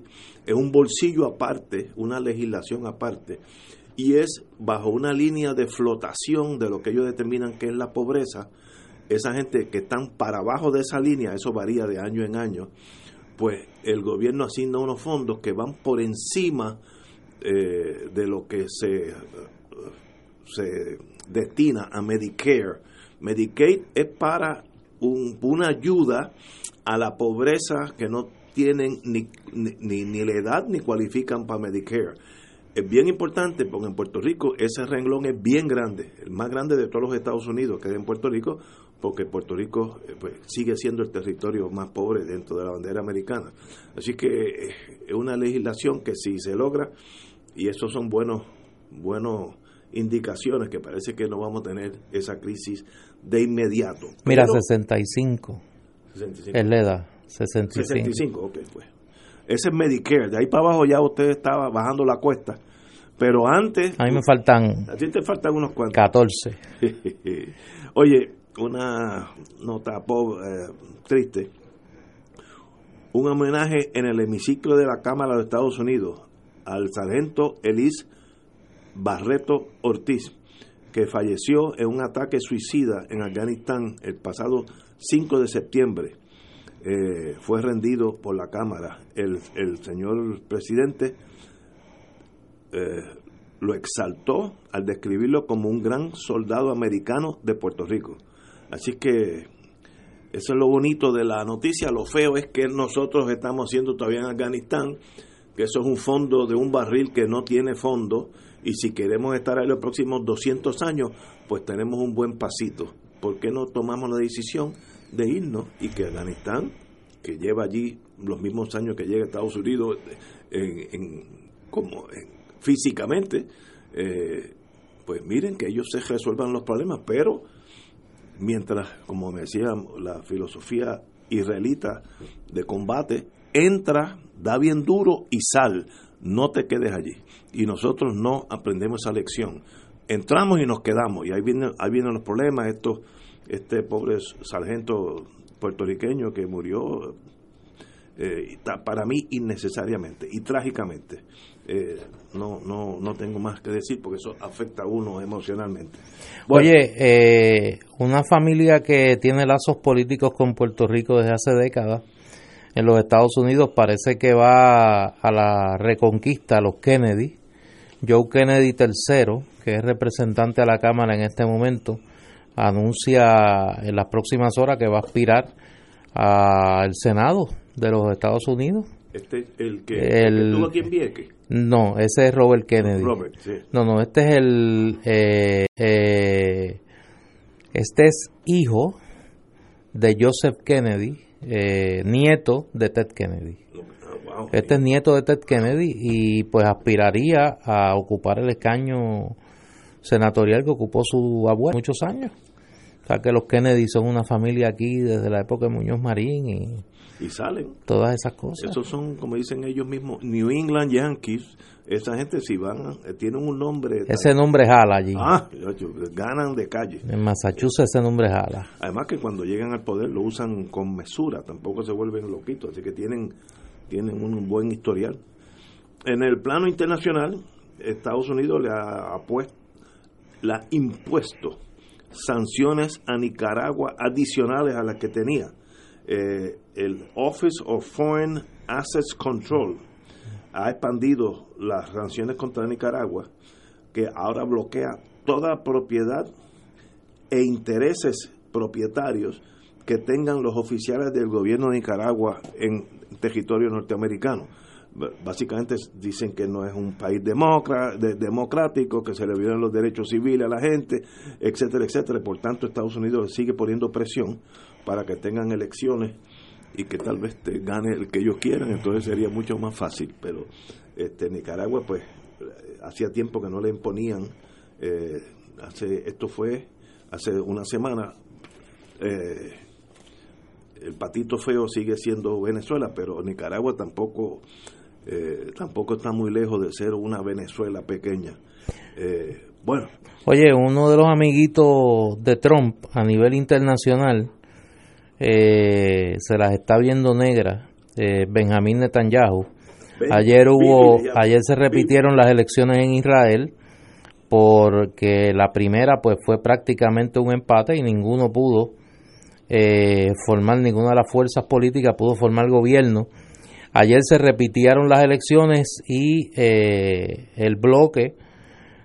es un bolsillo aparte, una legislación aparte y es bajo una línea de flotación de lo que ellos determinan que es la pobreza. Esa gente que están para abajo de esa línea, eso varía de año en año, pues el gobierno asigna unos fondos que van por encima eh, de lo que se, se destina a Medicare. Medicaid es para un- una ayuda a la pobreza que no tienen ni, ni, ni- la edad ni cualifican para Medicare. Es bien importante porque en Puerto Rico ese renglón es bien grande, el más grande de todos los Estados Unidos, que es en Puerto Rico, porque Puerto Rico eh, pues, sigue siendo el territorio más pobre dentro de la bandera americana. Así que eh, es una legislación que si se logra, y esos son buenos, buenos indicaciones que parece que no vamos a tener esa crisis de inmediato. Mira, Pero- 65. 65. Es la edad. 65. 65, ok, pues. Ese es Medicare. De ahí para abajo ya usted estaba bajando la cuesta. Pero antes. A mí me faltan A ti te faltan unos cuantos. 14. Oye, una nota po- eh, triste. Un homenaje en el hemiciclo de la Cámara de Estados Unidos al sargento Elis Barreto Ortiz, que falleció en un ataque suicida en Afganistán el pasado 5 de septiembre. Eh, fue rendido por la Cámara. El, el señor presidente eh, lo exaltó al describirlo como un gran soldado americano de Puerto Rico. Así que eso es lo bonito de la noticia. Lo feo es que nosotros estamos haciendo todavía en Afganistán, que eso es un fondo de un barril que no tiene fondo. Y si queremos estar ahí los próximos 200 años, pues tenemos un buen pasito. ¿Por qué no tomamos la decisión de irnos y que Afganistán, que lleva allí los mismos años que llega a Estados Unidos en, como en- físicamente, eh, pues miren que ellos se resuelvan los problemas, pero mientras, como me decía la filosofía israelita de combate, entra, da bien duro y sal, no te quedes allí. Y nosotros no aprendemos esa lección. Entramos y nos quedamos, y ahí vienen, ahí vienen los problemas, estos, este pobre sargento puertorriqueño que murió eh, para mí innecesariamente y trágicamente. Eh, no, no, no tengo más que decir porque eso afecta a uno emocionalmente. Oye, eh, una familia que tiene lazos políticos con Puerto Rico desde hace décadas en los Estados Unidos parece que va a la reconquista a los Kennedy. Joe Kennedy III, que es representante a la Cámara en este momento, anuncia en las próximas horas que va a aspirar al Senado de los Estados Unidos. este, el que, El- el que estuvo aquí en Vieques. No, ese es Robert Kennedy. Robert, sí. No, no, este es el. eh, eh, este es hijo de Joseph Kennedy, eh, nieto de Ted Kennedy. Este es nieto de Ted Kennedy y pues aspiraría a ocupar el escaño senatorial que ocupó su abuelo muchos años. O sea que los Kennedy son una familia aquí desde la época de Muñoz Marín y Y salen. todas esas cosas. Esos son, como dicen ellos mismos, New England Yankees. Esa gente, si van, eh, tienen un nombre. Ese nombre jala allí. Ah, ganan de calle. En Massachusetts ese nombre jala. Además que cuando llegan al poder lo usan con mesura, tampoco se vuelven loquitos, así que tienen, tienen un buen historial. En el plano internacional, Estados Unidos le ha, ha puesto, le ha impuesto sanciones a Nicaragua adicionales a las que tenía. Eh, el Office of Foreign Assets Control ha expandido las sanciones contra Nicaragua, que ahora bloquea toda propiedad e intereses propietarios que tengan los oficiales del gobierno de Nicaragua en territorio norteamericano. Básicamente dicen que no es un país democra- de- democrático, que se le violan los derechos civiles a la gente, etcétera, etcétera. Por tanto, Estados Unidos sigue poniendo presión para que tengan elecciones y que tal vez te gane el que ellos quieran, entonces sería mucho más fácil. Pero este Nicaragua, pues, hacía tiempo que no le imponían. eh, hace, esto fue hace una semana, eh, el patito feo sigue siendo Venezuela, pero Nicaragua tampoco, eh, tampoco está muy lejos de ser una Venezuela pequeña. Eh, bueno. Oye, uno de los amiguitos de Trump a nivel internacional eh, se las está viendo negras, eh, Benjamín Netanyahu. Ayer hubo, ayer se repitieron las elecciones en Israel porque la primera pues fue prácticamente un empate y ninguno pudo eh, formar ninguna de las fuerzas políticas pudo formar gobierno. Ayer se repitieron las elecciones y eh, el bloque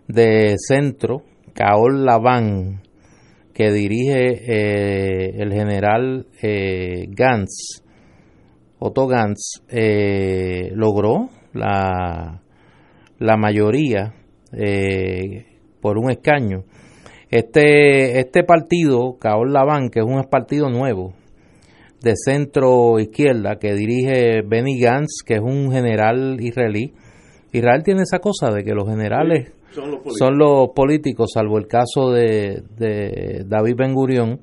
de centro, Caol Laván, que dirige eh, el general eh, Gantz, Otto Gantz, eh, logró la, la mayoría por un escaño. Este, este partido, Caol Laván, que es un partido nuevo de centro izquierda que dirige Benny Gantz, que es un general israelí. Israel tiene esa cosa de que los generales son los políticos. son los políticos, salvo el caso de, de David Ben Gurion,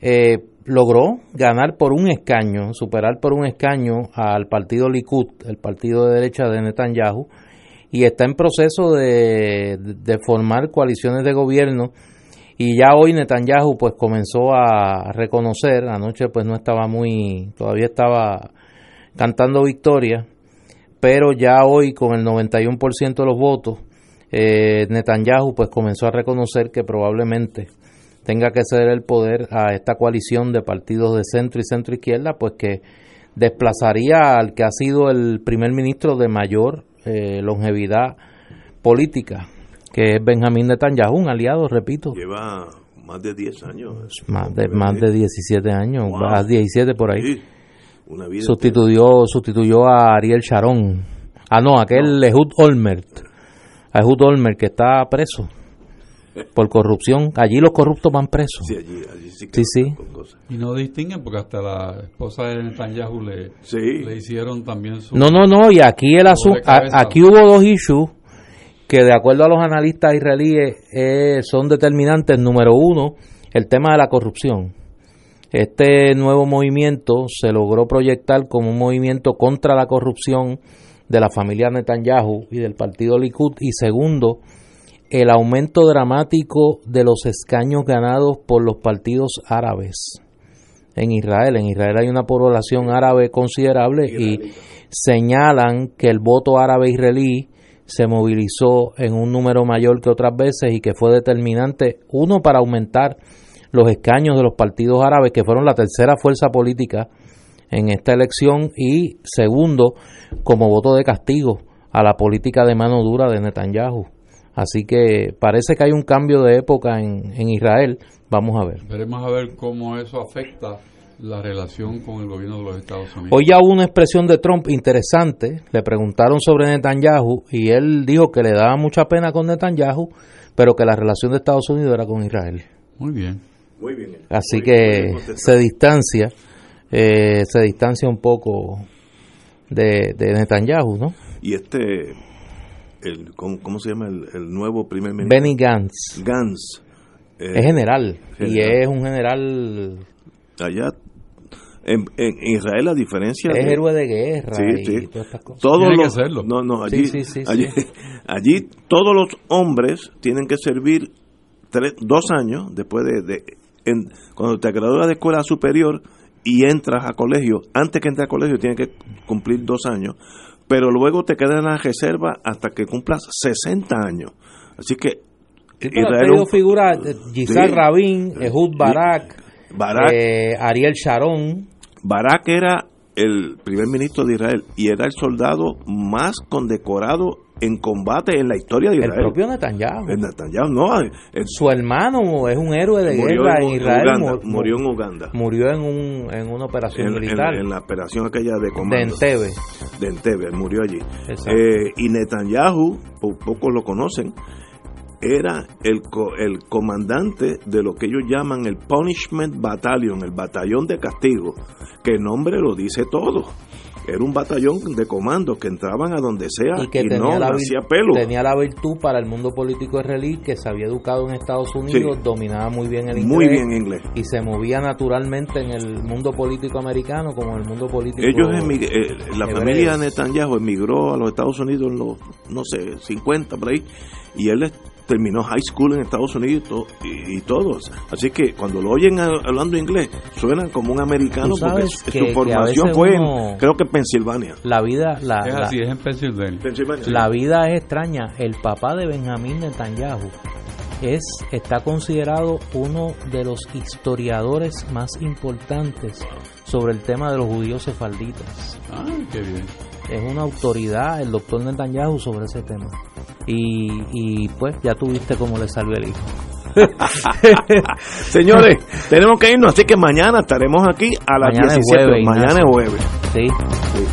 eh, logró ganar por un escaño, superar por un escaño al partido Likud, el partido de derecha de Netanyahu, y está en proceso de, de formar coaliciones de gobierno. Y ya hoy Netanyahu pues comenzó a reconocer, anoche pues no estaba muy, todavía estaba cantando victoria, pero ya hoy con el 91% de los votos, eh, Netanyahu pues comenzó a reconocer que probablemente tenga que ceder el poder a esta coalición de partidos de centro y centro izquierda, pues que desplazaría al que ha sido el primer ministro de mayor eh, longevidad política, que es Benjamín Netanyahu, un aliado, repito, Lleva más de 10 años. más de más de 17 años, Wow. más 17 por ahí. Sí, una vida Sustituyó sustituyó a Ariel Sharon. Ah, no, aquel Ehud Olmert. A Ehud Olmert que está preso por corrupción. Allí los corruptos van presos. Sí, allí, allí sí que Sí. Y no distinguen porque hasta la esposa de Netanyahu le, le hicieron también su... No, no, no, y aquí el aquí hubo dos issues que de acuerdo a los analistas israelíes eh, son determinantes. Número uno, el tema de la corrupción. Este nuevo movimiento se logró proyectar como un movimiento contra la corrupción de la familia Netanyahu y del partido Likud. Y segundo, el aumento dramático de los escaños ganados por los partidos árabes en Israel. En Israel hay una población árabe considerable y señalan que el voto árabe israelí se movilizó en un número mayor que otras veces y que fue determinante, uno, para aumentar los escaños de los partidos árabes, que fueron la tercera fuerza política en esta elección, y segundo, como voto de castigo a la política de mano dura de Netanyahu. Así que parece que hay un cambio de época en, en Israel. Vamos a ver. Veremos a ver cómo eso afecta la relación con el gobierno de los Estados Unidos. Hoy ya hubo una expresión de Trump interesante. Le preguntaron sobre Netanyahu y él dijo que le daba mucha pena con Netanyahu, pero que la relación de Estados Unidos era con Israel. Muy bien. Muy bien. Así Muy- que bien se distancia, eh, se distancia un poco de, de Netanyahu, ¿no? Y este, el, ¿cómo, cómo se llama el, el nuevo primer ministro? Benny Gantz. Gantz. eh, es general y general. es un general Allá, en, en Israel, a diferencia Es de- héroe de guerra Sí, y sí. todas estas cosas. Todos Tiene que los, serlo. No, no, allí, sí, sí, allí, sí. allí todos los hombres tienen que servir tres, dos años después de, de- en- cuando te gradúas de escuela superior y entras a colegio, antes que entres a colegio tienes que cumplir dos años, pero luego te quedas en la reserva hasta que cumplas 60 años. Así que Sí, pero ha Israel figuras, eh, Gisal Sí. Rabin, Ehud Barak, Barak. eh, Ariel Sharon. Barak era el primer ministro de Israel y era el soldado más condecorado en combate en la historia de El Israel. propio Netanyahu. El Netanyahu, no. el- Su hermano es un héroe de guerra en en, Israel. Uganda, murió en Uganda. Murió en, un, en una operación en, militar. en la operación aquella de de comando. Entebbe. De Entebbe, murió allí. Eh, y Netanyahu, po- pocos lo conocen, era el, co- el comandante de lo que ellos llaman el Punishment Battalion, el batallón de castigo, que el nombre lo dice todo. Era un batallón de comandos que entraban a donde sea y y, que tenía, no hacía pelo. tenía la virtud para el mundo político israelí que se había educado en Estados Unidos, Sí. dominaba muy bien el inglés, Muy bien inglés. y se movía naturalmente en el mundo político americano como en el mundo político Ellos eh, la hebreo. familia Netanyahu emigró a los Estados Unidos en los, no sé, 50 por ahí, y él terminó high school en Estados Unidos y, to- y, y todos. Así que cuando lo oyen a- hablando inglés, suenan como un americano porque su que formación fue, en- creo que en Pensilvania. la vida la, Es la- así, es en Pensilvania. La vida es extraña. El papá de Benjamín Netanyahu es está considerado uno de los historiadores más importantes sobre el tema de los judíos sefalditas. Ah, qué bien. Es una autoridad el doctor Netanyahu sobre ese tema. Y, y pues ya tuviste cómo le salió el hijo. Señores, tenemos que irnos, así que mañana estaremos aquí a las Mañana es 17. jueves, mañana es jueves. Sí.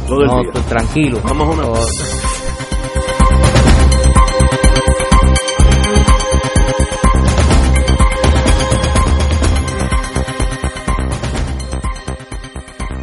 todo el día. pues, tranquilo. Vamos a una